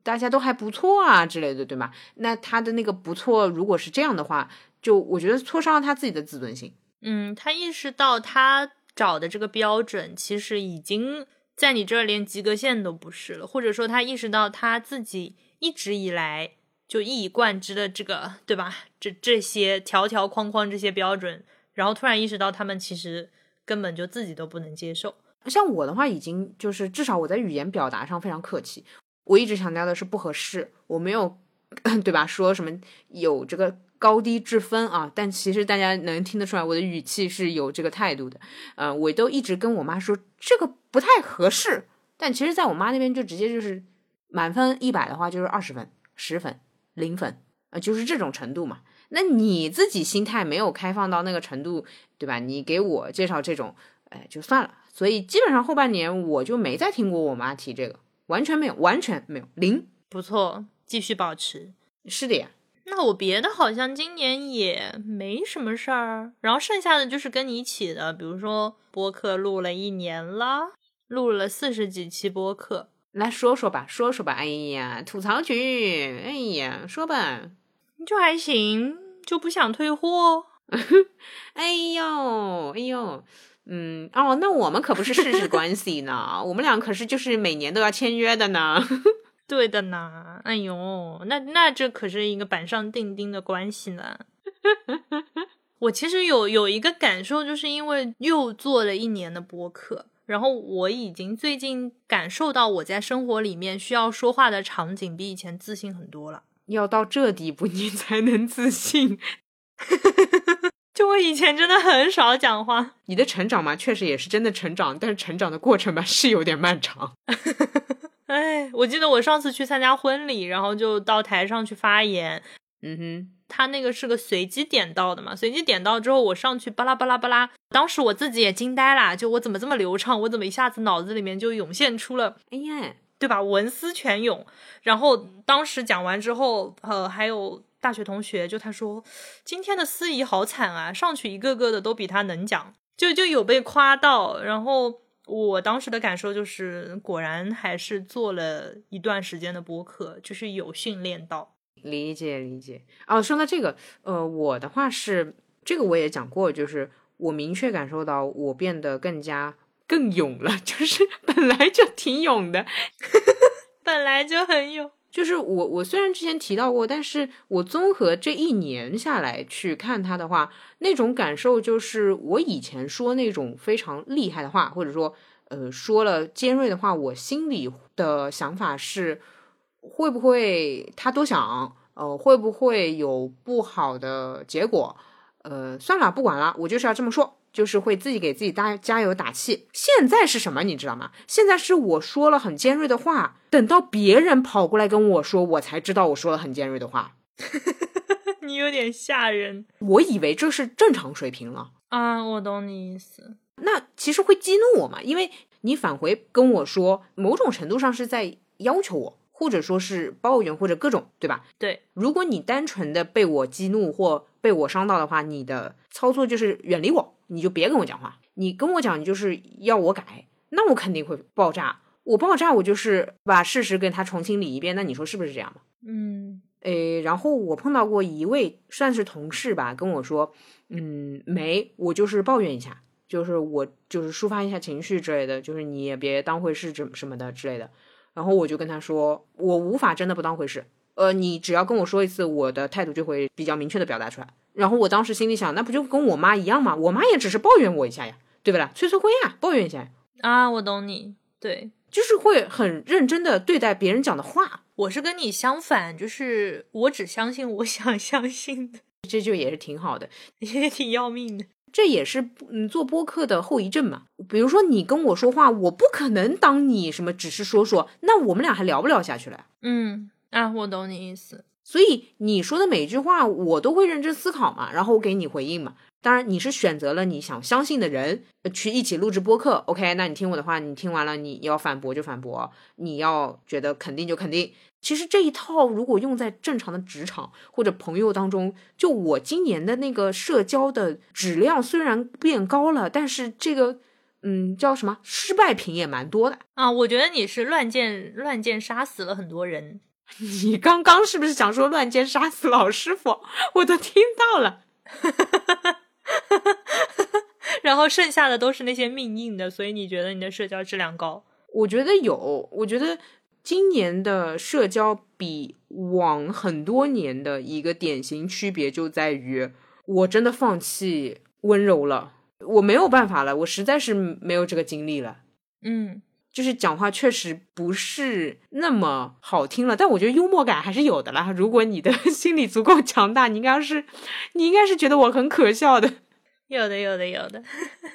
大家都还不错啊之类的，对吗？那他的那个不错，如果是这样的话，就我觉得挫伤了他自己的自尊心。嗯，他意识到他找的这个标准其实已经在你这儿连及格线都不是了，或者说他意识到他自己一直以来就一以贯之的这个，对吧？这这些条条框框这些标准，然后突然意识到他们其实根本就自己都不能接受。像我的话，已经就是至少我在语言表达上非常客气，我一直强调的是不合适，我没有 <coughs> 对吧？说什么有这个高低之分啊？但其实大家能听得出来，我的语气是有这个态度的。呃，我都一直跟我妈说这个不太合适，但其实在我妈那边就直接就是满分一百的话就是二十分、十分、零分，呃，就是这种程度嘛。那你自己心态没有开放到那个程度，对吧？你给我介绍这种，哎，就算了。所以基本上后半年我就没再听过我妈提这个，完全没有，完全没有，零。不错，继续保持。是的呀。那我别的好像今年也没什么事儿，然后剩下的就是跟你一起的，比如说播客录了一年了，录了四十几期播客，来说说吧，说说吧。哎呀，吐槽局，哎呀，说吧，就还行，就不想退货。<laughs> 哎呦，哎呦，嗯，哦，那我们可不是事实关系呢，我们俩可是就是每年都要签约的呢。对的呢，哎呦，那那这可是一个板上钉钉的关系呢。我其实有有一个感受，就是因为又做了一年的播客，然后我已经最近感受到我在生活里面需要说话的场景比以前自信很多了。要到这地步你才能自信？<laughs> 就我以前真的很少讲话。你的成长嘛，确实也是真的成长，但是成长的过程吧是有点漫长。<laughs> 哎，我记得我上次去参加婚礼，然后就到台上去发言。嗯哼，他那个是个随机点到的嘛，随机点到之后，我上去巴拉巴拉巴拉，当时我自己也惊呆了，就我怎么这么流畅，我怎么一下子脑子里面就涌现出了，哎呀，对吧？文思泉涌。然后当时讲完之后，呃，还有大学同学就他说，今天的司仪好惨啊，上去一个个的都比他能讲，就就有被夸到，然后。我当时的感受就是，果然还是做了一段时间的播客，就是有训练到。理解理解。哦，说到这个，呃，我的话是这个我也讲过，就是我明确感受到我变得更加更勇了，<laughs> 就是本来就挺勇的，<laughs> 本来就很勇。就是我我虽然之前提到过，但是我综合这一年下来去看他的话，那种感受就是我以前说那种非常厉害的话，或者说呃说了尖锐的话，我心里的想法是会不会他多想，呃会不会有不好的结果，呃算了不管了，我就是要这么说。就是会自己给自己加加油打气。现在是什么，你知道吗？现在是我说了很尖锐的话，等到别人跑过来跟我说，我才知道我说了很尖锐的话。<laughs> 你有点吓人。我以为这是正常水平了啊，我懂你意思。那其实会激怒我嘛？因为你返回跟我说，某种程度上是在要求我，或者说是抱怨，或者各种，对吧？对。如果你单纯的被我激怒或被我伤到的话，你的操作就是远离我。你就别跟我讲话，你跟我讲，你就是要我改，那我肯定会爆炸。我爆炸，我就是把事实跟他重新理一遍。那你说是不是这样嘛？嗯，诶，然后我碰到过一位算是同事吧，跟我说，嗯，没，我就是抱怨一下，就是我就是抒发一下情绪之类的，就是你也别当回事，怎什么的之类的。然后我就跟他说，我无法真的不当回事。呃，你只要跟我说一次，我的态度就会比较明确的表达出来。然后我当时心里想，那不就跟我妈一样吗？我妈也只是抱怨我一下呀，对不啦？催催婚呀，抱怨一下啊。我懂你，对，就是会很认真的对待别人讲的话。我是跟你相反，就是我只相信我想相信的，这就也是挺好的，也挺要命的。这也是嗯做播客的后遗症嘛。比如说你跟我说话，我不可能当你什么只是说说，那我们俩还聊不聊下去了？嗯啊，我懂你意思。所以你说的每一句话，我都会认真思考嘛，然后我给你回应嘛。当然，你是选择了你想相信的人去一起录制播客，OK？那你听我的话，你听完了，你要反驳就反驳，你要觉得肯定就肯定。其实这一套如果用在正常的职场或者朋友当中，就我今年的那个社交的质量虽然变高了，但是这个嗯叫什么失败品也蛮多的啊。我觉得你是乱箭乱箭杀死了很多人。<laughs> 你刚刚是不是想说乱箭杀死老师傅？<laughs> 我都听到了，<laughs> 然后剩下的都是那些命硬的，所以你觉得你的社交质量高？我觉得有，我觉得今年的社交比往很多年的一个典型区别就在于，我真的放弃温柔了，我没有办法了，我实在是没有这个精力了。嗯。就是讲话确实不是那么好听了，但我觉得幽默感还是有的啦。如果你的 <laughs> 心理足够强大，你应该是，你应该是觉得我很可笑的。<laughs> 有的，有的，有的。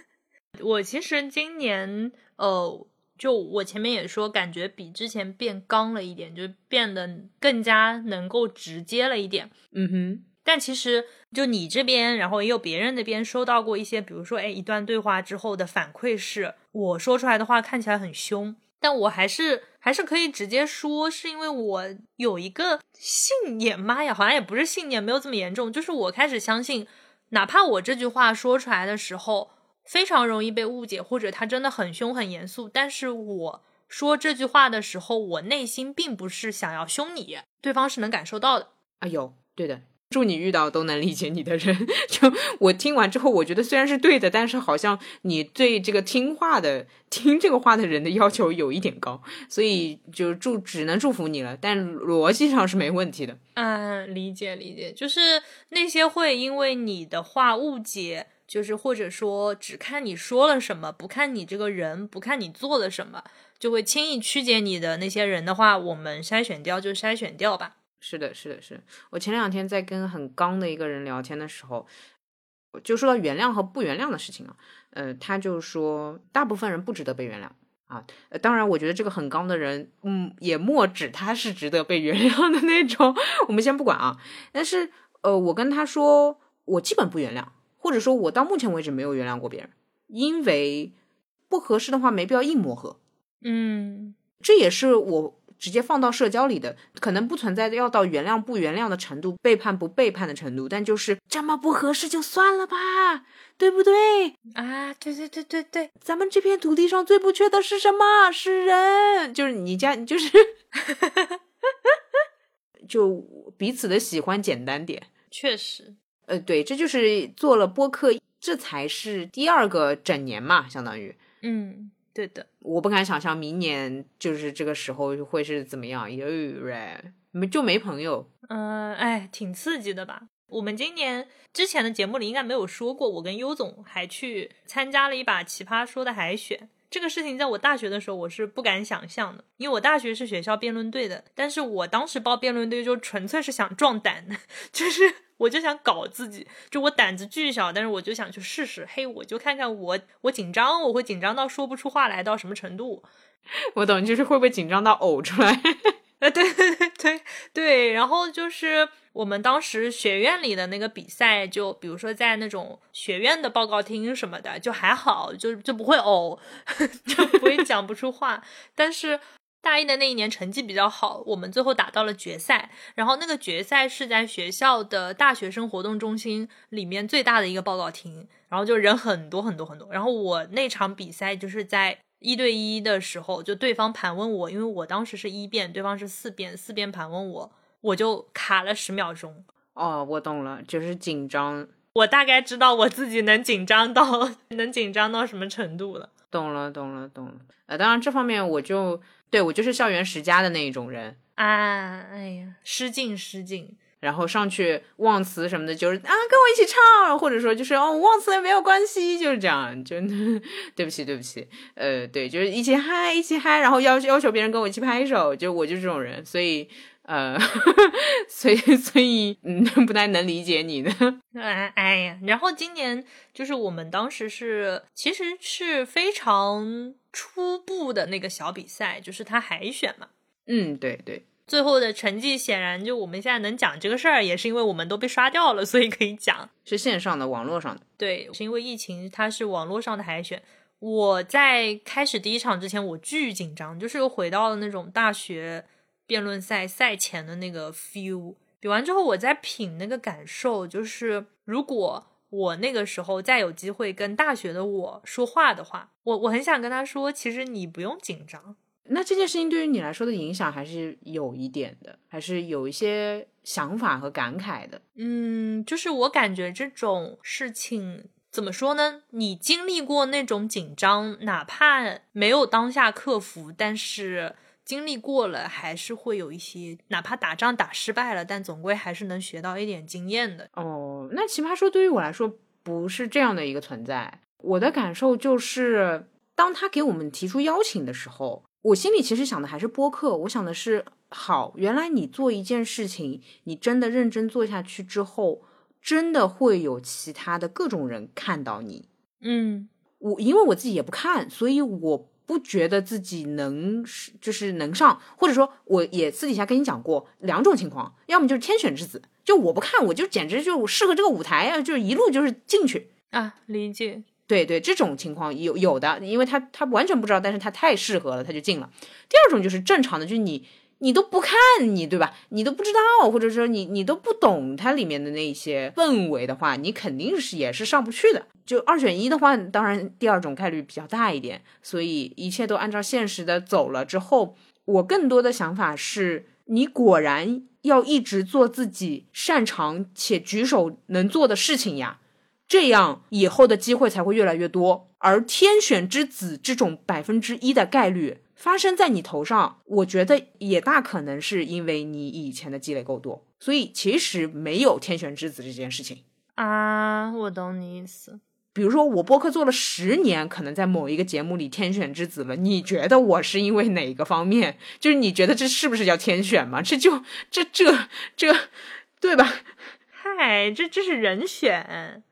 <laughs> 我其实今年，呃，就我前面也说，感觉比之前变刚了一点，就变得更加能够直接了一点。嗯哼，但其实就你这边，然后也有别人那边收到过一些，比如说，哎，一段对话之后的反馈是，我说出来的话看起来很凶，但我还是还是可以直接说，是因为我有一个信念。妈呀，好像也不是信念，没有这么严重，就是我开始相信，哪怕我这句话说出来的时候非常容易被误解，或者他真的很凶很严肃，但是我说这句话的时候，我内心并不是想要凶你，对方是能感受到的。啊，有对的。祝你遇到都能理解你的人。<laughs> 就我听完之后，我觉得虽然是对的，但是好像你对这个听话的、听这个话的人的要求有一点高，所以就祝只能祝福你了。但逻辑上是没问题的。嗯，理解理解，就是那些会因为你的话误解，就是或者说只看你说了什么，不看你这个人，不看你做了什么，就会轻易曲解你的那些人的话，我们筛选掉就筛选掉吧。是的，是的，是我前两天在跟很刚的一个人聊天的时候，就说到原谅和不原谅的事情啊，呃，他就说大部分人不值得被原谅啊，呃，当然我觉得这个很刚的人，嗯，也莫指他是值得被原谅的那种，我们先不管啊，但是呃，我跟他说，我基本不原谅，或者说我到目前为止没有原谅过别人，因为不合适的话没必要硬磨合，嗯，这也是我。直接放到社交里的，可能不存在要到原谅不原谅的程度，背叛不背叛的程度，但就是这么不合适就算了吧，对不对啊？对对对对对，咱们这片土地上最不缺的是什么？是人，就是你家，就是 <laughs> 就彼此的喜欢简单点，确实，呃，对，这就是做了播客，这才是第二个整年嘛，相当于，嗯。对的，我不敢想象明年就是这个时候会是怎么样，有没就没朋友，嗯，哎，挺刺激的吧？我们今年之前的节目里应该没有说过，我跟优总还去参加了一把奇葩说的海选。这个事情在我大学的时候我是不敢想象的，因为我大学是学校辩论队的，但是我当时报辩论队就纯粹是想壮胆，<laughs> 就是我就想搞自己，就我胆子巨小，但是我就想去试试，嘿，我就看看我我紧张，我会紧张到说不出话来到什么程度，<laughs> 我懂，就是会不会紧张到呕出来。呃，对 <laughs> 对对对对，然后就是我们当时学院里的那个比赛，就比如说在那种学院的报告厅什么的，就还好，就就不会呕，<laughs> 就不会讲不出话。但是大一的那一年成绩比较好，我们最后打到了决赛，然后那个决赛是在学校的大学生活动中心里面最大的一个报告厅，然后就人很多很多很多。然后我那场比赛就是在。一对一的时候，就对方盘问我，因为我当时是一辩，对方是四辩，四辩盘问我，我就卡了十秒钟。哦，我懂了，就是紧张。我大概知道我自己能紧张到 <laughs> 能紧张到什么程度了。懂了，懂了，懂了。呃，当然这方面我就对我就是校园十佳的那一种人啊。哎呀，失敬失敬。然后上去忘词什么的，就是啊，跟我一起唱，或者说就是哦，忘词也没有关系，就是这样，就 <laughs> 对不起，对不起，呃，对，就是一起嗨，一起嗨，然后要要求别人跟我一起拍手，就我就是这种人，所以呃，<laughs> 所以所以嗯，<laughs> 不太能理解你的。哎哎呀，然后今年就是我们当时是其实是非常初步的那个小比赛，就是他海选嘛。嗯，对对。最后的成绩显然就我们现在能讲这个事儿，也是因为我们都被刷掉了，所以可以讲是线上的、网络上的。对，是因为疫情，它是网络上的海选。我在开始第一场之前，我巨紧张，就是又回到了那种大学辩论赛赛前的那个 feel。比完之后，我在品那个感受，就是如果我那个时候再有机会跟大学的我说话的话，我我很想跟他说，其实你不用紧张。那这件事情对于你来说的影响还是有一点的，还是有一些想法和感慨的。嗯，就是我感觉这种事情怎么说呢？你经历过那种紧张，哪怕没有当下克服，但是经历过了，还是会有一些，哪怕打仗打失败了，但总归还是能学到一点经验的。哦，那奇葩说对于我来说不是这样的一个存在。我的感受就是，当他给我们提出邀请的时候。我心里其实想的还是播客，我想的是，好，原来你做一件事情，你真的认真做下去之后，真的会有其他的各种人看到你。嗯，我因为我自己也不看，所以我不觉得自己能是就是能上，或者说我也私底下跟你讲过两种情况，要么就是天选之子，就我不看，我就简直就适合这个舞台啊，就是一路就是进去啊，理解。对对，这种情况有有的，因为他他完全不知道，但是他太适合了，他就进了。第二种就是正常的，就是你你都不看你对吧？你都不知道，或者说你你都不懂它里面的那些氛围的话，你肯定是也是上不去的。就二选一的话，当然第二种概率比较大一点。所以一切都按照现实的走了之后，我更多的想法是，你果然要一直做自己擅长且举手能做的事情呀。这样以后的机会才会越来越多，而天选之子这种百分之一的概率发生在你头上，我觉得也大可能是因为你以前的积累够多，所以其实没有天选之子这件事情啊。我懂你意思。比如说我播客做了十年，可能在某一个节目里天选之子了，你觉得我是因为哪个方面？就是你觉得这是不是叫天选嘛？这就这这这，对吧？嗨，这这是人选。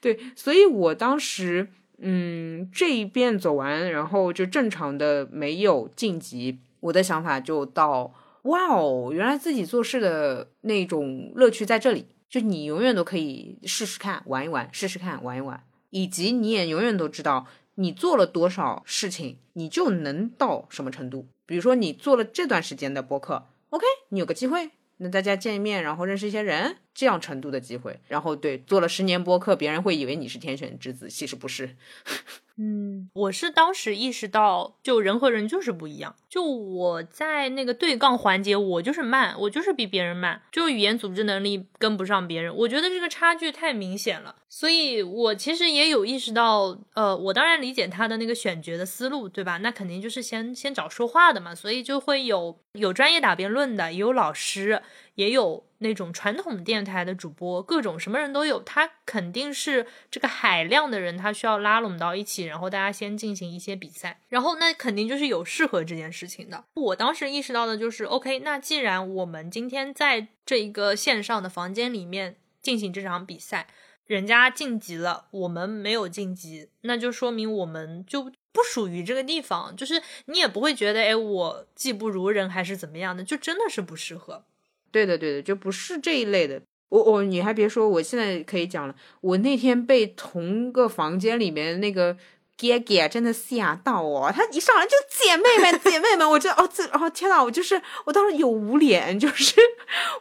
对，所以我当时，嗯，这一遍走完，然后就正常的没有晋级，我的想法就到，哇哦，原来自己做事的那种乐趣在这里，就你永远都可以试试看，玩一玩，试试看，玩一玩，以及你也永远都知道，你做了多少事情，你就能到什么程度。比如说你做了这段时间的播客，OK，你有个机会。那大家见一面，然后认识一些人，这样程度的机会，然后对做了十年播客，别人会以为你是天选之子，其实不是。<laughs> 嗯，我是当时意识到，就人和人就是不一样。就我在那个对杠环节，我就是慢，我就是比别人慢，就语言组织能力跟不上别人。我觉得这个差距太明显了，所以我其实也有意识到，呃，我当然理解他的那个选角的思路，对吧？那肯定就是先先找说话的嘛，所以就会有有专业打辩论的，也有老师，也有。那种传统电台的主播，各种什么人都有，他肯定是这个海量的人，他需要拉拢到一起，然后大家先进行一些比赛，然后那肯定就是有适合这件事情的。我当时意识到的就是，OK，那既然我们今天在这一个线上的房间里面进行这场比赛，人家晋级了，我们没有晋级，那就说明我们就不属于这个地方，就是你也不会觉得，哎，我技不如人还是怎么样的，就真的是不适合。对的，对的，就不是这一类的。我我你还别说，我现在可以讲了。我那天被同个房间里面那个姐姐真的吓到哦，他一上来就姐妹们，姐妹们，我这哦这哦天呐，我就是我当时有捂脸，就是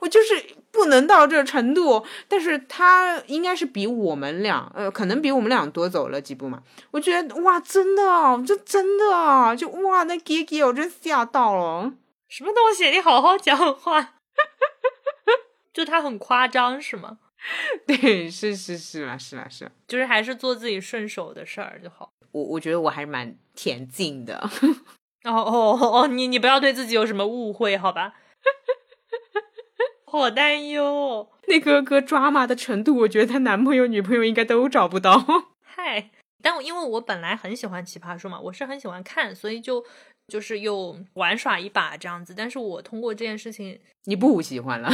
我就是不能到这程度。但是他应该是比我们俩，呃，可能比我们俩多走了几步嘛。我觉得哇，真的哦，就真的，就哇，那姐姐我真吓到了。什么东西？你好好讲话。就他很夸张是吗？<laughs> 对，是是是啦，是啦，是，就是还是做自己顺手的事儿就好。我我觉得我还是蛮恬静的。哦哦哦，你你不要对自己有什么误会，好吧？<laughs> 好担忧，那个个抓马的程度，我觉得她男朋友女朋友应该都找不到。<laughs> 嗨，但我因为我本来很喜欢奇葩说嘛，我是很喜欢看，所以就。就是又玩耍一把这样子，但是我通过这件事情，你不喜欢了？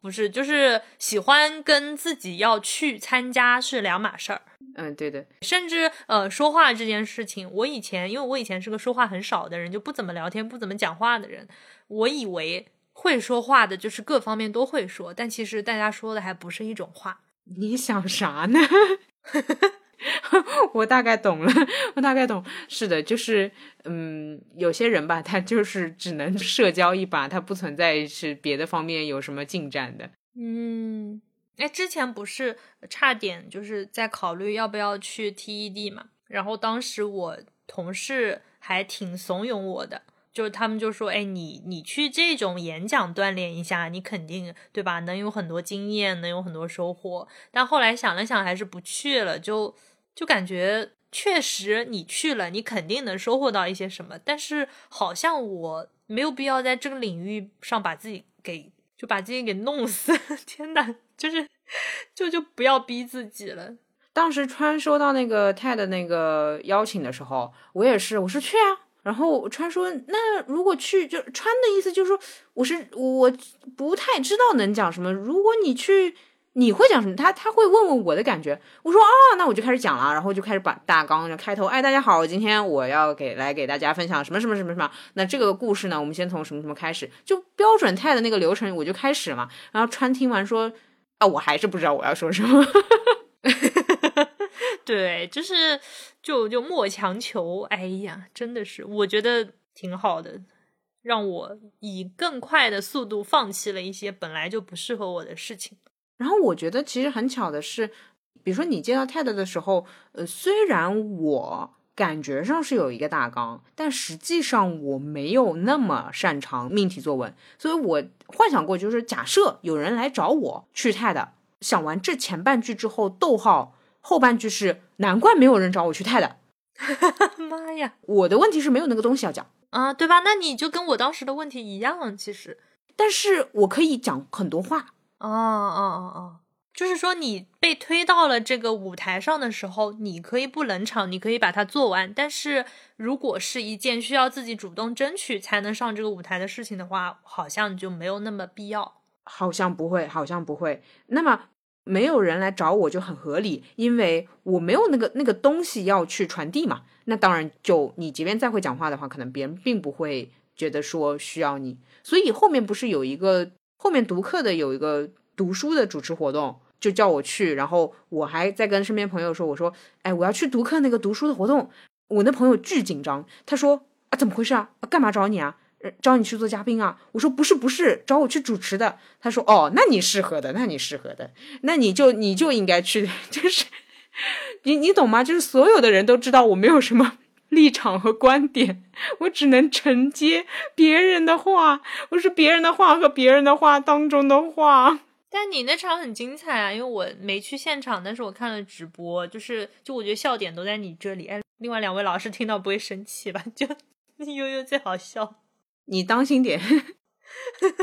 不是，就是喜欢跟自己要去参加是两码事儿。嗯，对的。甚至呃，说话这件事情，我以前因为我以前是个说话很少的人，就不怎么聊天、不怎么讲话的人，我以为会说话的就是各方面都会说，但其实大家说的还不是一种话。你想啥呢？<laughs> <laughs> 我大概懂了，我大概懂，是的，就是，嗯，有些人吧，他就是只能社交一把，他不存在是别的方面有什么进展的。嗯，哎，之前不是差点就是在考虑要不要去 TED 嘛，然后当时我同事还挺怂恿我的，就是他们就说，哎，你你去这种演讲锻炼一下，你肯定对吧，能有很多经验，能有很多收获。但后来想了想，还是不去了，就。就感觉确实你去了，你肯定能收获到一些什么，但是好像我没有必要在这个领域上把自己给就把自己给弄死。<laughs> 天呐，就是就就不要逼自己了。当时川收到那个泰的那个邀请的时候，我也是，我说去啊。然后川说，那如果去，就川的意思就是说，我是我不太知道能讲什么。如果你去。你会讲什么？他他会问问我的感觉。我说啊，那我就开始讲了，然后就开始把大纲就开头。哎，大家好，今天我要给来给大家分享什么什么什么什么。那这个故事呢，我们先从什么什么开始，就标准态的那个流程，我就开始嘛。然后川听完说啊，我还是不知道我要说什么。<laughs> 对，就是就就莫强求。哎呀，真的是，我觉得挺好的，让我以更快的速度放弃了一些本来就不适合我的事情。然后我觉得其实很巧的是，比如说你接到 TED 的时候，呃，虽然我感觉上是有一个大纲，但实际上我没有那么擅长命题作文，所以我幻想过，就是假设有人来找我去 TED，想完这前半句之后，逗号后半句是难怪没有人找我去 TED。<laughs> 妈呀，我的问题是没有那个东西要讲啊，对吧？那你就跟我当时的问题一样，其实，但是我可以讲很多话。哦哦哦哦，就是说你被推到了这个舞台上的时候，你可以不冷场，你可以把它做完。但是如果是一件需要自己主动争取才能上这个舞台的事情的话，好像就没有那么必要。好像不会，好像不会。那么没有人来找我就很合理，因为我没有那个那个东西要去传递嘛。那当然，就你即便再会讲话的话，可能别人并不会觉得说需要你。所以后面不是有一个。后面读课的有一个读书的主持活动，就叫我去，然后我还在跟身边朋友说，我说，哎，我要去读课那个读书的活动。我那朋友巨紧张，他说啊，怎么回事啊？干嘛找你啊？招你去做嘉宾啊？我说不是不是，找我去主持的。他说哦，那你适合的，那你适合的，那你就你就应该去，<laughs> 就是你你懂吗？就是所有的人都知道我没有什么。立场和观点，<laughs> 我只能承接别人的话，我是别人的话和别人的话当中的话。但你那场很精彩啊，因为我没去现场，但是我看了直播，就是就我觉得笑点都在你这里。哎，另外两位老师听到不会生气吧？<laughs> 就悠悠最好笑，你当心点，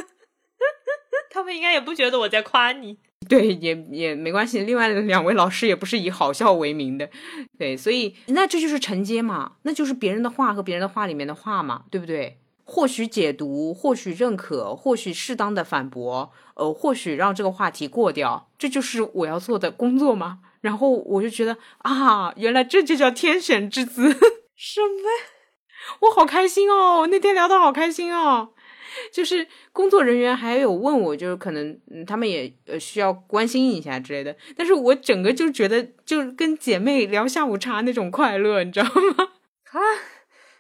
<laughs> 他们应该也不觉得我在夸你。<laughs> 对，也也没关系。另外两位老师也不是以好笑为名的，对，所以那这就是承接嘛，那就是别人的话和别人的话里面的话嘛，对不对？或许解读，或许认可，或许适当的反驳，呃，或许让这个话题过掉，这就是我要做的工作嘛。然后我就觉得啊，原来这就叫天选之子，<laughs> 什么？我好开心哦，那天聊的好开心哦。就是工作人员还有问我，就是可能他们也呃需要关心一下之类的，但是我整个就觉得就跟姐妹聊下午茶那种快乐，你知道吗？<laughs> 啊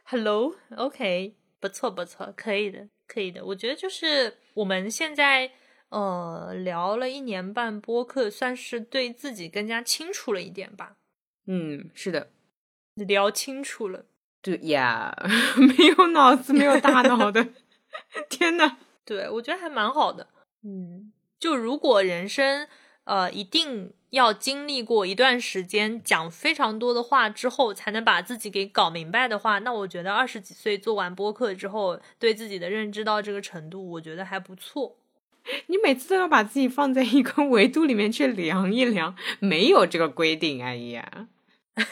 ，Hello，OK，不错不错，可以的，可以的。我觉得就是我们现在呃聊了一年半播客，算是对自己更加清楚了一点吧。嗯，是的，聊清楚了。对呀，<laughs> 没有脑子，没有大脑的。<laughs> 天呐，对我觉得还蛮好的。嗯，就如果人生呃一定要经历过一段时间讲非常多的话之后，才能把自己给搞明白的话，那我觉得二十几岁做完播客之后，对自己的认知到这个程度，我觉得还不错。<laughs> 你每次都要把自己放在一个维度里面去量一量，没有这个规定。哎呀，<laughs>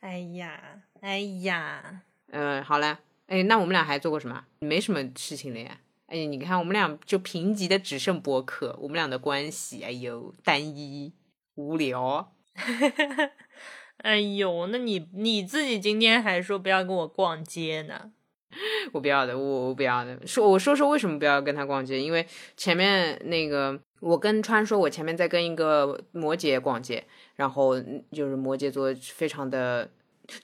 哎呀，哎呀，嗯，好了。哎，那我们俩还做过什么？没什么事情了呀。哎，你看我们俩就贫瘠的只剩博客，我们俩的关系，哎呦，单一无聊。<laughs> 哎呦，那你你自己今天还说不要跟我逛街呢？我不要的，我我不要的。说我说说为什么不要跟他逛街？因为前面那个我跟川说，我前面在跟一个摩羯逛街，然后就是摩羯座非常的。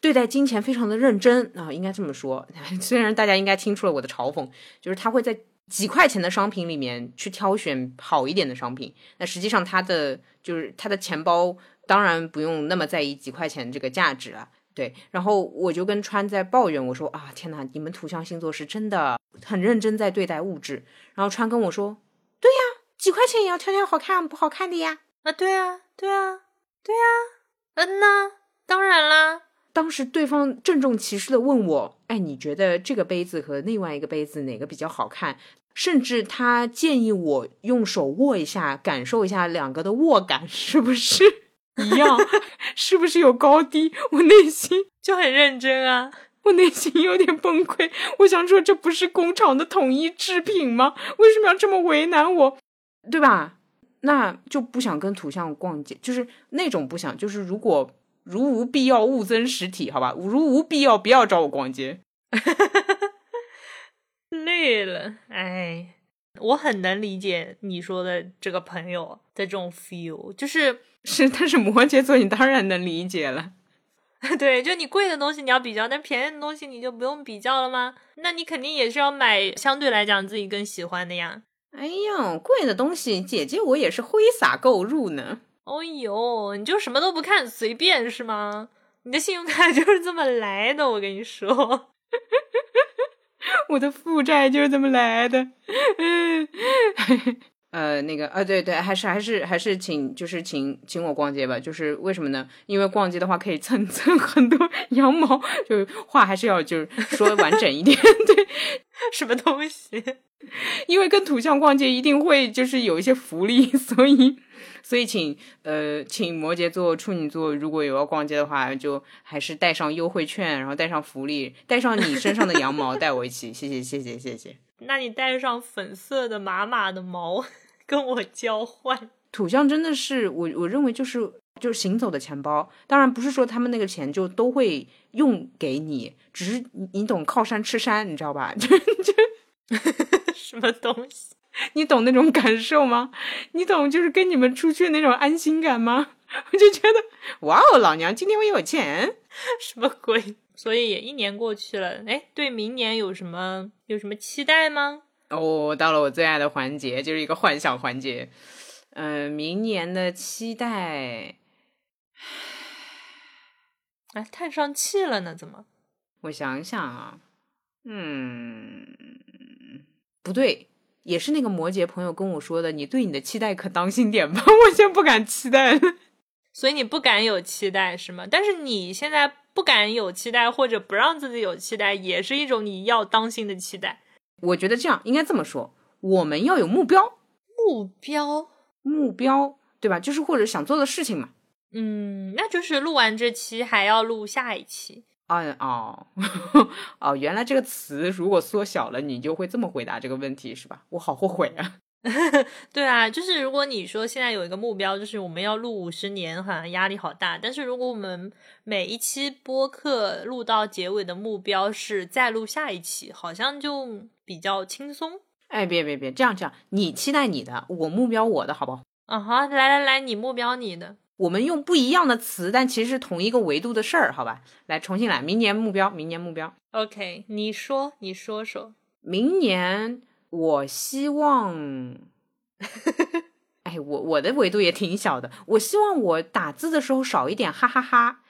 对待金钱非常的认真啊，应该这么说。<laughs> 虽然大家应该听出了我的嘲讽，就是他会在几块钱的商品里面去挑选好一点的商品。那实际上他的就是他的钱包，当然不用那么在意几块钱这个价值了。对，然后我就跟川在抱怨，我说啊，天哪，你们土象星座是真的很认真在对待物质。然后川跟我说，对呀，几块钱也要挑挑好看不好看的呀。啊，对啊，对啊，对啊，嗯呐，当然啦。当时对方郑重其事的问我：“哎，你觉得这个杯子和另外一个杯子哪个比较好看？”甚至他建议我用手握一下，感受一下两个的握感是不是一样，<laughs> 是不是有高低？我内心 <laughs> 就很认真啊，我内心有点崩溃。我想说，这不是工厂的统一制品吗？为什么要这么为难我？对吧？那就不想跟图像逛街，就是那种不想，就是如果如无必要勿增实体，好吧？如无必要不要找我逛街。<laughs> 累了，哎，我很能理解你说的这个朋友的这种 feel，就是 <laughs> 是，但是摩羯座你当然能理解了。<laughs> 对，就你贵的东西你要比较，但便宜的东西你就不用比较了吗？那你肯定也是要买相对来讲自己更喜欢的呀。哎呦，贵的东西，姐姐我也是挥洒购入呢。哦呦，你就什么都不看，随便是吗？你的信用卡 <laughs> 就是这么来的，我跟你说，<laughs> 我的负债就是这么来的。<laughs> 呃，那个，呃，对对，还是还是还是请，就是请请我逛街吧。就是为什么呢？因为逛街的话可以蹭蹭很多羊毛，就话还是要就是说完整一点。对，什么东西？因为跟土象逛街一定会就是有一些福利，所以所以请呃请摩羯座、处女座如果有要逛街的话，就还是带上优惠券，然后带上福利，带上你身上的羊毛，带我一起。谢谢谢谢谢谢。那你带上粉色的马马的毛 <laughs> 跟我交换。土象真的是我我认为就是就是行走的钱包，当然不是说他们那个钱就都会用给你，只是你你懂靠山吃山，你知道吧？<laughs> 就就什么东西？你懂那种感受吗？你懂就是跟你们出去那种安心感吗？<laughs> 我就觉得哇哦，老娘今天我有钱，<laughs> 什么鬼？所以也一年过去了，哎，对明年有什么有什么期待吗？哦，到了我最爱的环节，就是一个幻想环节。嗯，明年的期待，哎，叹上气了呢？怎么？我想想啊，嗯，不对，也是那个摩羯朋友跟我说的，你对你的期待可当心点吧。<laughs> 我现在不敢期待，所以你不敢有期待是吗？但是你现在。不敢有期待，或者不让自己有期待，也是一种你要当心的期待。我觉得这样应该这么说：我们要有目标，目标，目标，对吧？就是或者想做的事情嘛。嗯，那就是录完这期还要录下一期。嗯哦 <laughs> 哦，原来这个词如果缩小了，你就会这么回答这个问题是吧？我好后悔啊。<laughs> 对啊，就是如果你说现在有一个目标，就是我们要录五十年，好像压力好大。但是如果我们每一期播客录到结尾的目标是再录下一期，好像就比较轻松。哎，别别别，这样这样，你期待你的，我目标我的，好不好？啊好，来来来，你目标你的，我们用不一样的词，但其实是同一个维度的事儿，好吧？来，重新来，明年目标，明年目标。OK，你说，你说说，明年。我希望，<laughs> 哎，我我的维度也挺小的。我希望我打字的时候少一点哈哈哈。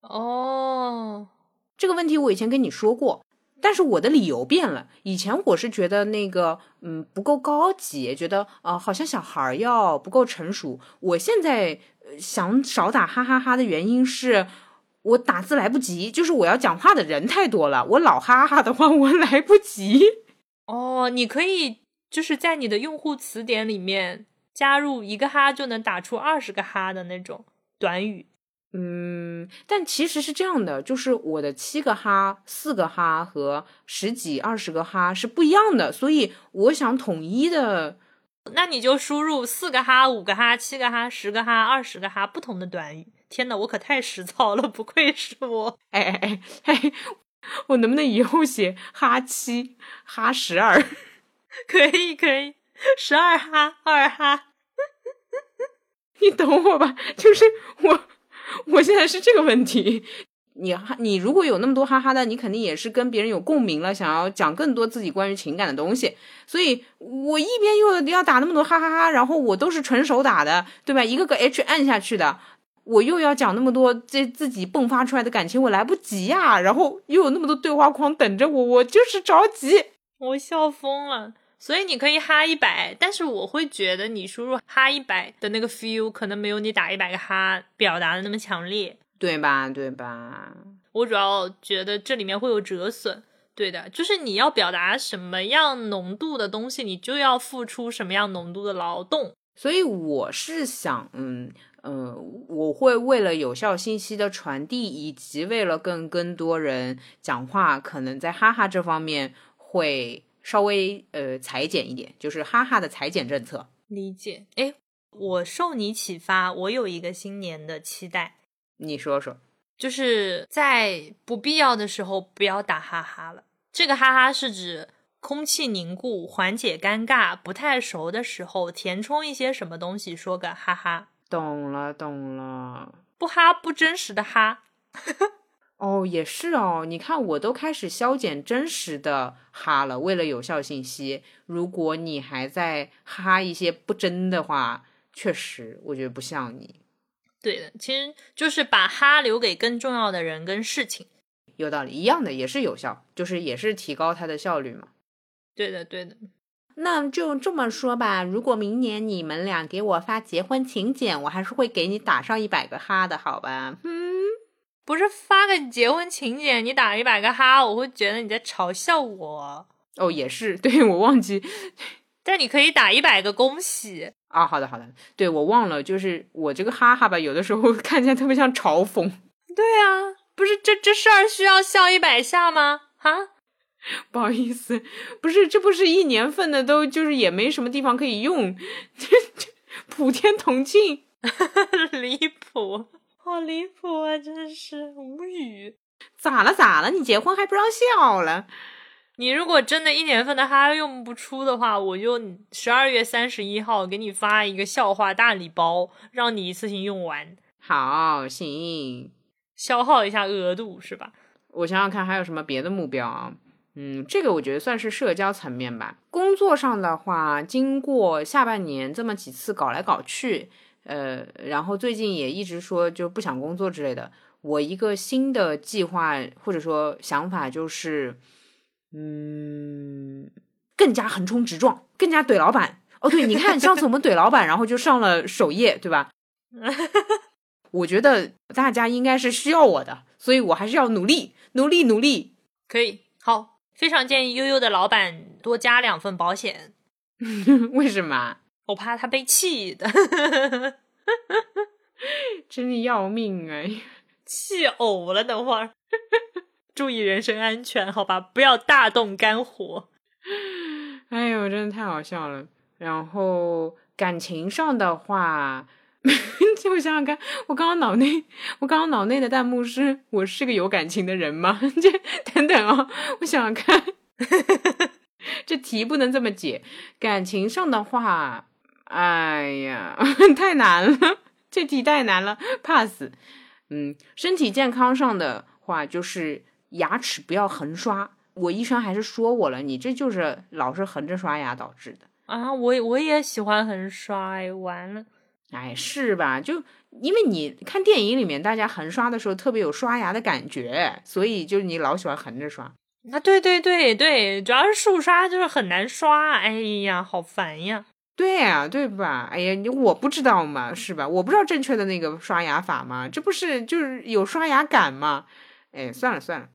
哦，这个问题我以前跟你说过，但是我的理由变了。以前我是觉得那个嗯不够高级，觉得啊好像小孩儿要不够成熟。我现在想少打哈哈哈的原因是我打字来不及，就是我要讲话的人太多了，我老哈哈的话我来不及。哦，你可以就是在你的用户词典里面加入一个哈就能打出二十个哈的那种短语。嗯，但其实是这样的，就是我的七个哈、四个哈和十几、二十个哈是不一样的，所以我想统一的。那你就输入四个哈、五个哈、七个哈、十个哈、二十个哈不同的短语。天呐，我可太实操了，不愧是我。哎哎哎哎。我能不能以后写哈七哈十二？<laughs> 可以可以，十二哈二哈，<laughs> 你等我吧？就是我，我现在是这个问题。你，你如果有那么多哈哈的，你肯定也是跟别人有共鸣了，想要讲更多自己关于情感的东西。所以我一边又要打那么多哈哈哈，然后我都是纯手打的，对吧？一个个 H 按下去的。我又要讲那么多这自己迸发出来的感情，我来不及呀。然后又有那么多对话框等着我，我就是着急，我笑疯了。所以你可以哈一百，但是我会觉得你输入哈一百的那个 feel 可能没有你打一百个哈表达的那么强烈，对吧？对吧？我主要觉得这里面会有折损。对的，就是你要表达什么样浓度的东西，你就要付出什么样浓度的劳动。所以我是想，嗯。嗯，我会为了有效信息的传递，以及为了跟更多人讲话，可能在哈哈这方面会稍微呃裁剪一点，就是哈哈的裁剪政策。理解。哎，我受你启发，我有一个新年的期待，你说说，就是在不必要的时候不要打哈哈了。这个哈哈是指空气凝固、缓解尴尬、不太熟的时候填充一些什么东西，说个哈哈。懂了懂了，不哈不真实的哈。<laughs> 哦，也是哦。你看，我都开始消减真实的哈了，为了有效信息。如果你还在哈一些不真的话，确实我觉得不像你。对的，其实就是把哈留给更重要的人跟事情。有道理，一样的也是有效，就是也是提高它的效率嘛。对的，对的。那就这么说吧，如果明年你们俩给我发结婚请柬，我还是会给你打上一百个哈的，好吧？嗯。不是发个结婚请柬，你打一百个哈，我会觉得你在嘲笑我。哦，也是，对我忘记。<laughs> 但你可以打一百个恭喜啊！好的，好的。对我忘了，就是我这个哈哈吧，有的时候 <laughs> 看起来特别像嘲讽。对啊，不是这这事儿需要笑一百下吗？啊，<laughs> 不好意思，不是，这不是一年份的，都就是也没什么地方可以用，这这普天同庆，<laughs> 离谱。好离谱啊！真是无语。咋了？咋了？你结婚还不让笑了？你如果真的一年份的哈用不出的话，我就十二月三十一号给你发一个笑话大礼包，让你一次性用完。好，行。消耗一下额度是吧？我想想看还有什么别的目标啊？嗯，这个我觉得算是社交层面吧。工作上的话，经过下半年这么几次搞来搞去。呃，然后最近也一直说就不想工作之类的。我一个新的计划或者说想法就是，嗯，更加横冲直撞，更加怼老板。哦，对，你看上次我们怼老板，<laughs> 然后就上了首页，对吧？<laughs> 我觉得大家应该是需要我的，所以我还是要努力，努力，努力。可以，好，非常建议悠悠的老板多加两份保险。<laughs> 为什么？我怕他被气的，真的要命哎！气呕了，等会儿，注意人身安全，好吧，不要大动肝火。<laughs> 哎呦，真的太好笑了。然后感情上的话，我想想看，我刚刚脑内，我刚刚脑内的弹幕是我是个有感情的人吗？<laughs> 这等等啊，我想想看，<laughs> 这题不能这么解。感情上的话。哎呀，太难了，这题太难了，pass。嗯，身体健康上的话，就是牙齿不要横刷。我医生还是说我了，你这就是老是横着刷牙导致的啊。我我也喜欢横刷，哎，完了，哎，是吧？就因为你看电影里面大家横刷的时候特别有刷牙的感觉，所以就是你老喜欢横着刷。啊，对对对对，主要是竖刷就是很难刷，哎呀，好烦呀。对呀，对吧？哎呀，你我不知道嘛，是吧？我不知道正确的那个刷牙法嘛？这不是就是有刷牙感吗？哎，算了算了，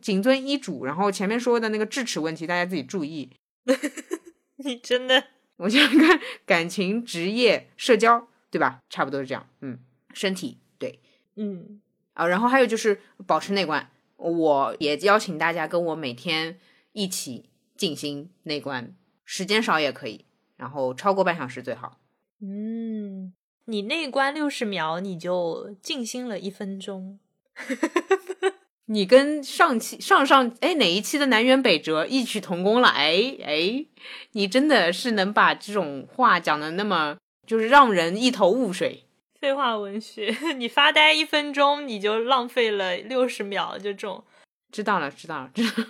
谨遵医嘱。然后前面说的那个智齿问题，大家自己注意。<laughs> 你真的，我想看感情、职业、社交，对吧？差不多是这样。嗯，身体对，嗯啊，然后还有就是保持内观，我也邀请大家跟我每天一起进行内观。时间少也可以，然后超过半小时最好。嗯，你内观六十秒，你就静心了一分钟。<laughs> 你跟上期、上上哎哪一期的南辕北辙异曲同工了？哎哎，你真的是能把这种话讲的那么就是让人一头雾水。废话文学，<laughs> 你发呆一分钟，你就浪费了六十秒，就这种。知道了，知道了，知道。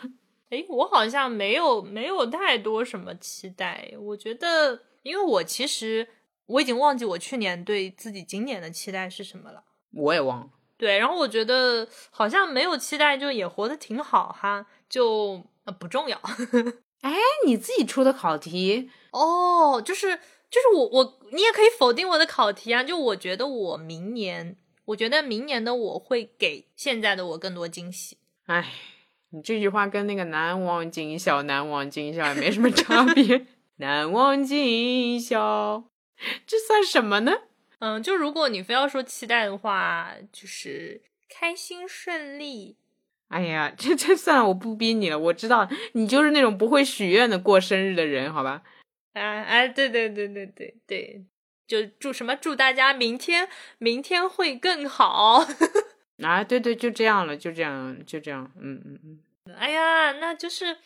哎，我好像没有没有太多什么期待。我觉得，因为我其实我已经忘记我去年对自己今年的期待是什么了。我也忘了。对，然后我觉得好像没有期待就也活得挺好哈，就呃不重要。<laughs> 哎，你自己出的考题哦，就是就是我我你也可以否定我的考题啊。就我觉得我明年，我觉得明年的我会给现在的我更多惊喜。哎。你这句话跟那个难忘今宵，难忘今宵也没什么差别。<laughs> 难忘今宵，这算什么呢？嗯，就如果你非要说期待的话，就是开心顺利。哎呀，这这算了，我不逼你了。我知道你就是那种不会许愿的过生日的人，好吧？哎哎，对对对对对对，就祝什么祝大家明天明天会更好。<laughs> 啊，对对，就这样了，就这样，就这样，嗯嗯嗯。<laughs> 哎呀，那就是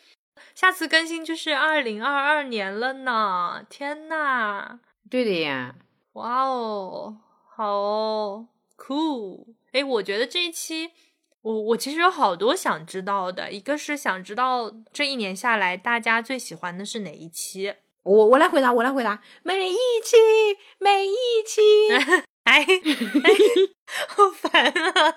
下次更新就是二零二二年了呢！天呐，对的呀！哇哦，好哦，cool。哎，我觉得这一期，我我其实有好多想知道的，一个是想知道这一年下来大家最喜欢的是哪一期。我我来回答，我来回答，每一期，每一期。哎，好烦啊！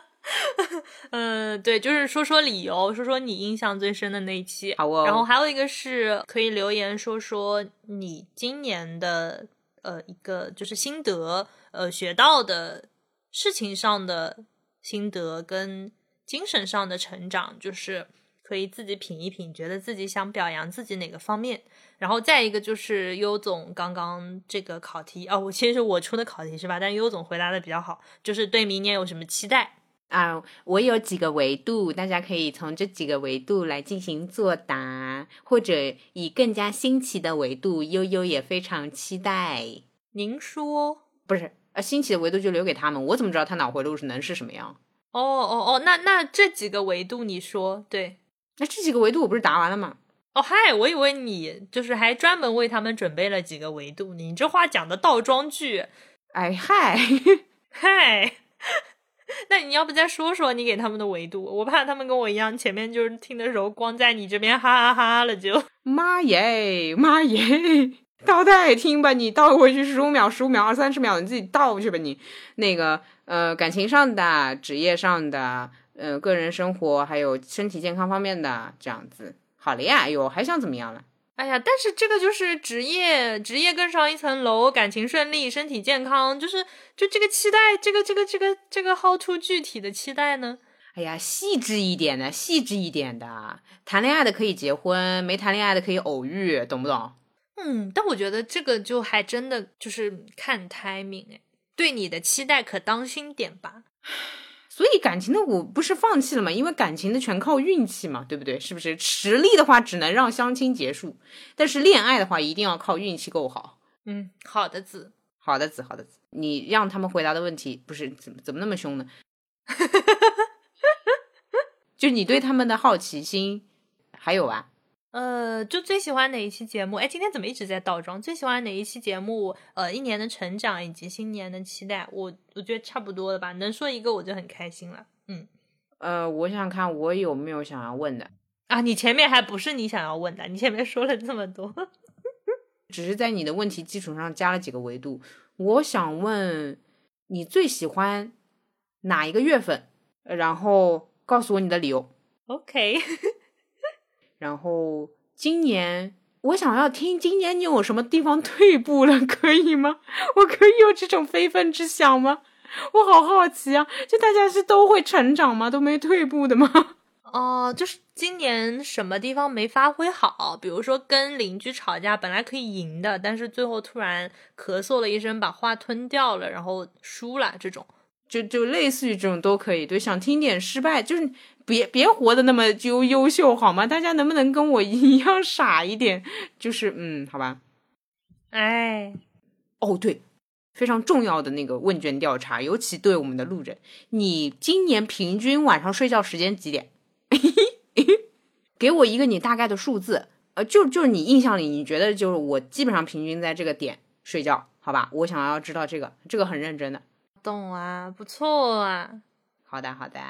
嗯，<laughs> 对，就是说说理由，说说你印象最深的那一期。好哦。然后还有一个是可以留言说说你今年的呃一个就是心得，呃学到的事情上的心得跟精神上的成长，就是可以自己品一品，觉得自己想表扬自己哪个方面。然后再一个就是优总刚刚这个考题哦，我其实我出的考题是吧？但优总回答的比较好，就是对明年有什么期待。啊，我有几个维度，大家可以从这几个维度来进行作答，或者以更加新奇的维度，悠悠也非常期待。您说不是？呃，新奇的维度就留给他们，我怎么知道他脑回路是能是什么样？哦哦哦，那那这几个维度你说对？那这几个维度我不是答完了吗？哦嗨，我以为你就是还专门为他们准备了几个维度，你这话讲的倒装句。哎嗨 <laughs> <laughs> 嗨。那你要不再说说你给他们的维度？我怕他们跟我一样，前面就是听的时候光在你这边哈哈哈了就。妈耶，妈耶，倒带听吧，你倒回去十五秒、十五秒、二三十秒，你自己倒去吧你。那个呃，感情上的、职业上的、呃，个人生活还有身体健康方面的这样子。好了呀，哎呦，还想怎么样了？哎呀，但是这个就是职业，职业更上一层楼，感情顺利，身体健康，就是就这个期待，这个这个这个这个 how to 具体的期待呢？哎呀，细致一点的，细致一点的，谈恋爱的可以结婚，没谈恋爱的可以偶遇，懂不懂？嗯，但我觉得这个就还真的就是看 timing 哎，对你的期待可当心点吧。<sighs> 所以感情的我不是放弃了嘛？因为感情的全靠运气嘛，对不对？是不是？实力的话只能让相亲结束，但是恋爱的话一定要靠运气够好。嗯，好的子，好的子，好的子。你让他们回答的问题不是怎么怎么那么凶呢？<laughs> 就你对他们的好奇心还有吧？呃，就最喜欢哪一期节目？哎，今天怎么一直在倒装？最喜欢哪一期节目？呃，一年的成长以及新年的期待，我我觉得差不多了吧。能说一个我就很开心了。嗯，呃，我想看我有没有想要问的啊？你前面还不是你想要问的？你前面说了这么多，<laughs> 只是在你的问题基础上加了几个维度。我想问你最喜欢哪一个月份？然后告诉我你的理由。OK。<laughs> 然后今年我想要听，今年你有什么地方退步了，<laughs> 可以吗？我可以有这种非分之想吗？我好好奇啊！就大家是都会成长吗？都没退步的吗？<laughs> 哦，就是今年什么地方没发挥好？比如说跟邻居吵架，本来可以赢的，但是最后突然咳嗽了一声，把话吞掉了，然后输了，这种就就类似于这种都可以。对，想听点失败，就是。别别活的那么优优秀好吗？大家能不能跟我 <laughs> 一样傻一点？就是嗯，好吧。哎，哦对，非常重要的那个问卷调查，尤其对我们的路人，你今年平均晚上睡觉时间几点？<laughs> 给我一个你大概的数字，呃，就就是你印象里你觉得就是我基本上平均在这个点睡觉，好吧？我想要知道这个，这个很认真的。懂啊，不错啊。好的，好的。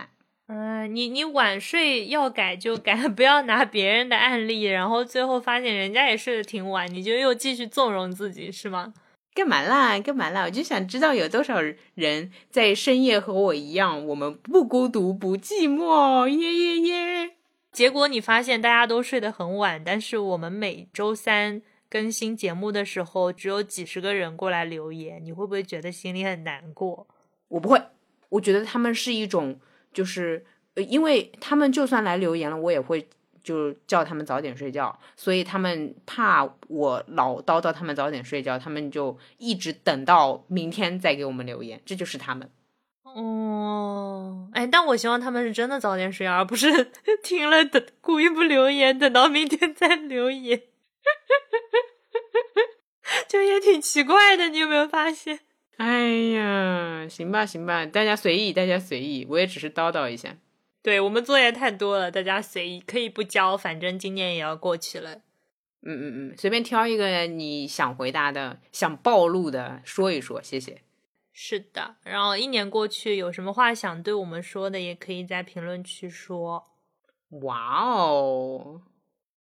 嗯，你你晚睡要改就改，<laughs> 不要拿别人的案例，然后最后发现人家也睡得挺晚，你就又继续纵容自己是吗？干嘛啦？干嘛啦？我就想知道有多少人在深夜和我一样，我们不孤独不寂寞，耶耶耶！结果你发现大家都睡得很晚，但是我们每周三更新节目的时候，只有几十个人过来留言，你会不会觉得心里很难过？我不会，我觉得他们是一种。就是，因为他们就算来留言了，我也会就叫他们早点睡觉，所以他们怕我老叨叨他们早点睡觉，他们就一直等到明天再给我们留言，这就是他们。哦，哎，但我希望他们是真的早点睡，而不是 <laughs> 听了等故意不留言，等到明天再留言。<laughs> 就也挺奇怪的。你有没有发现？哎呀，行吧，行吧，大家随意，大家随意，我也只是叨叨一下。对我们作业太多了，大家随意，可以不交，反正今年也要过去了。嗯嗯嗯，随便挑一个你想回答的、想暴露的说一说，谢谢。是的，然后一年过去，有什么话想对我们说的，也可以在评论区说。哇哦！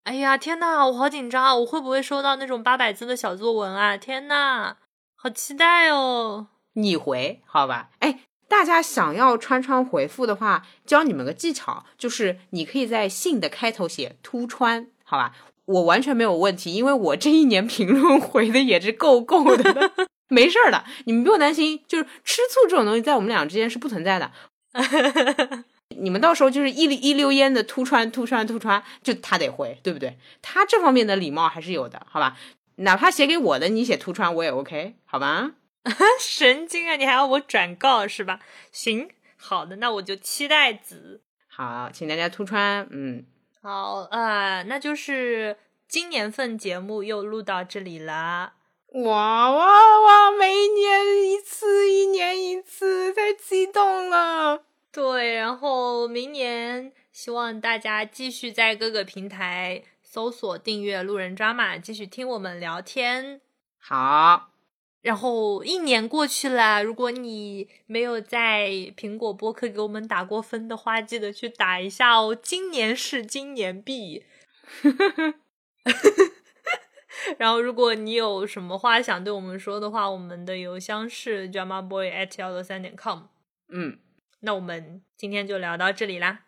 哎呀，天呐，我好紧张，我会不会收到那种八百字的小作文啊？天呐！好期待哦！你回好吧？哎，大家想要川川回复的话，教你们个技巧，就是你可以在信的开头写“突川”，好吧？我完全没有问题，因为我这一年评论回的也是够够的，<laughs> 没事儿的，你们不用担心。就是吃醋这种东西，在我们俩之间是不存在的。<laughs> 你们到时候就是一一溜烟的突穿突穿突穿，就他得回，对不对？他这方面的礼貌还是有的，好吧？哪怕写给我的，你写突穿我也 OK，好吧？<laughs> 神经啊！你还要我转告是吧？行，好的，那我就期待子。好，请大家突穿。嗯，好啊，那就是今年份节目又录到这里啦。哇哇哇！每年一次，一年一次，太激动了。对，然后明年希望大家继续在各个平台。搜索订阅路人抓马，继续听我们聊天。好，然后一年过去了，如果你没有在苹果播客给我们打过分的话，记得去打一下哦。今年是今年币。<laughs> 然后，如果你有什么话想对我们说的话，我们的邮箱是 dramaboy at 幺六三点 com。嗯，那我们今天就聊到这里啦，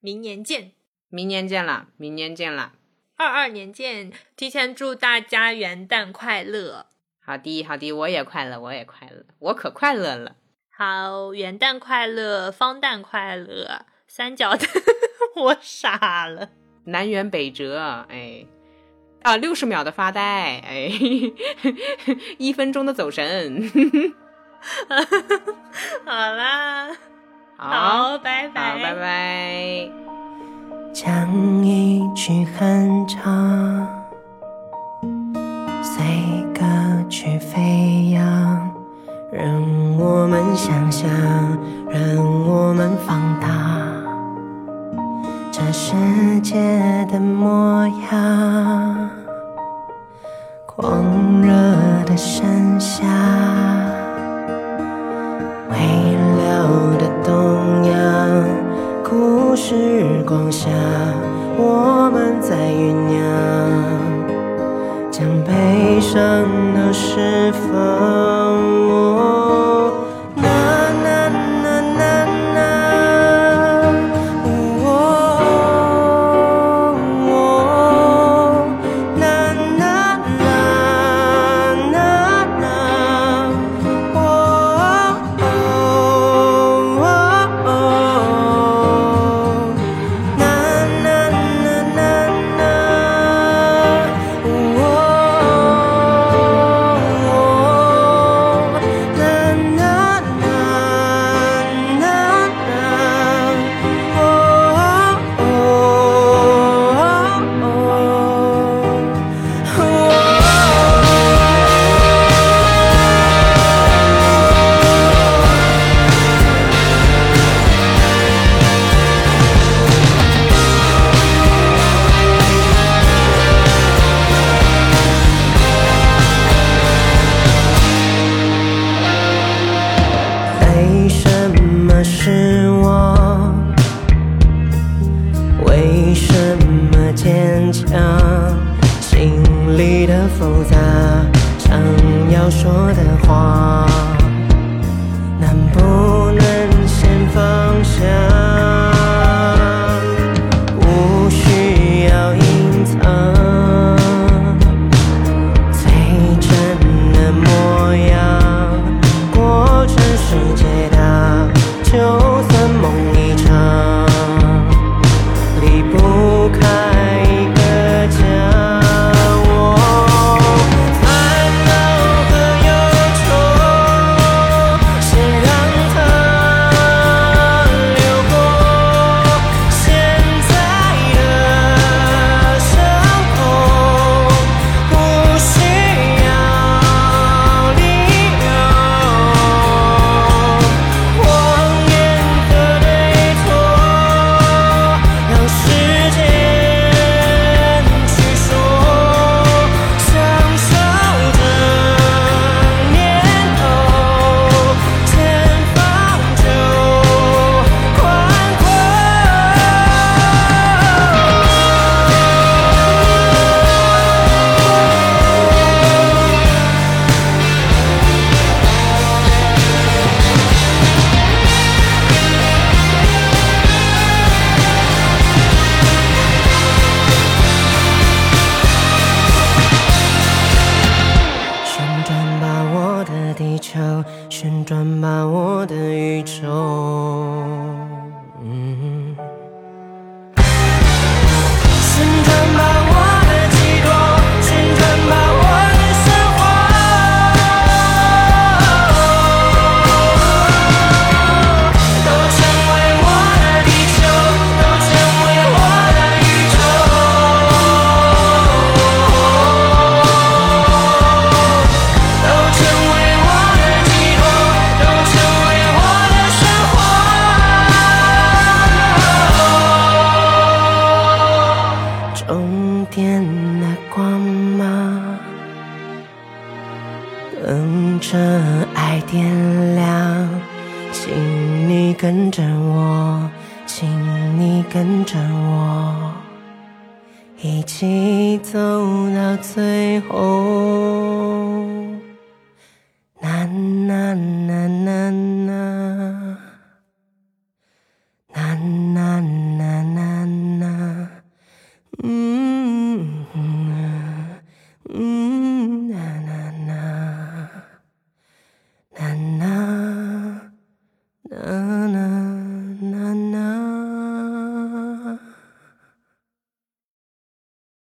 明年见，明年见了，明年见了。二二年见！提前祝大家元旦快乐！好的，好的，我也快乐，我也快乐，我可快乐了。好，元旦快乐，方旦快乐，三角的，<laughs> 我傻了。南辕北辙，哎，啊，六十秒的发呆，哎，<laughs> 一分钟的走神。<laughs> 好啦，好，拜拜，好，拜拜。将一曲哼唱，随歌曲飞扬，任我们想象，任我们放大这世界的模样。狂热的盛夏，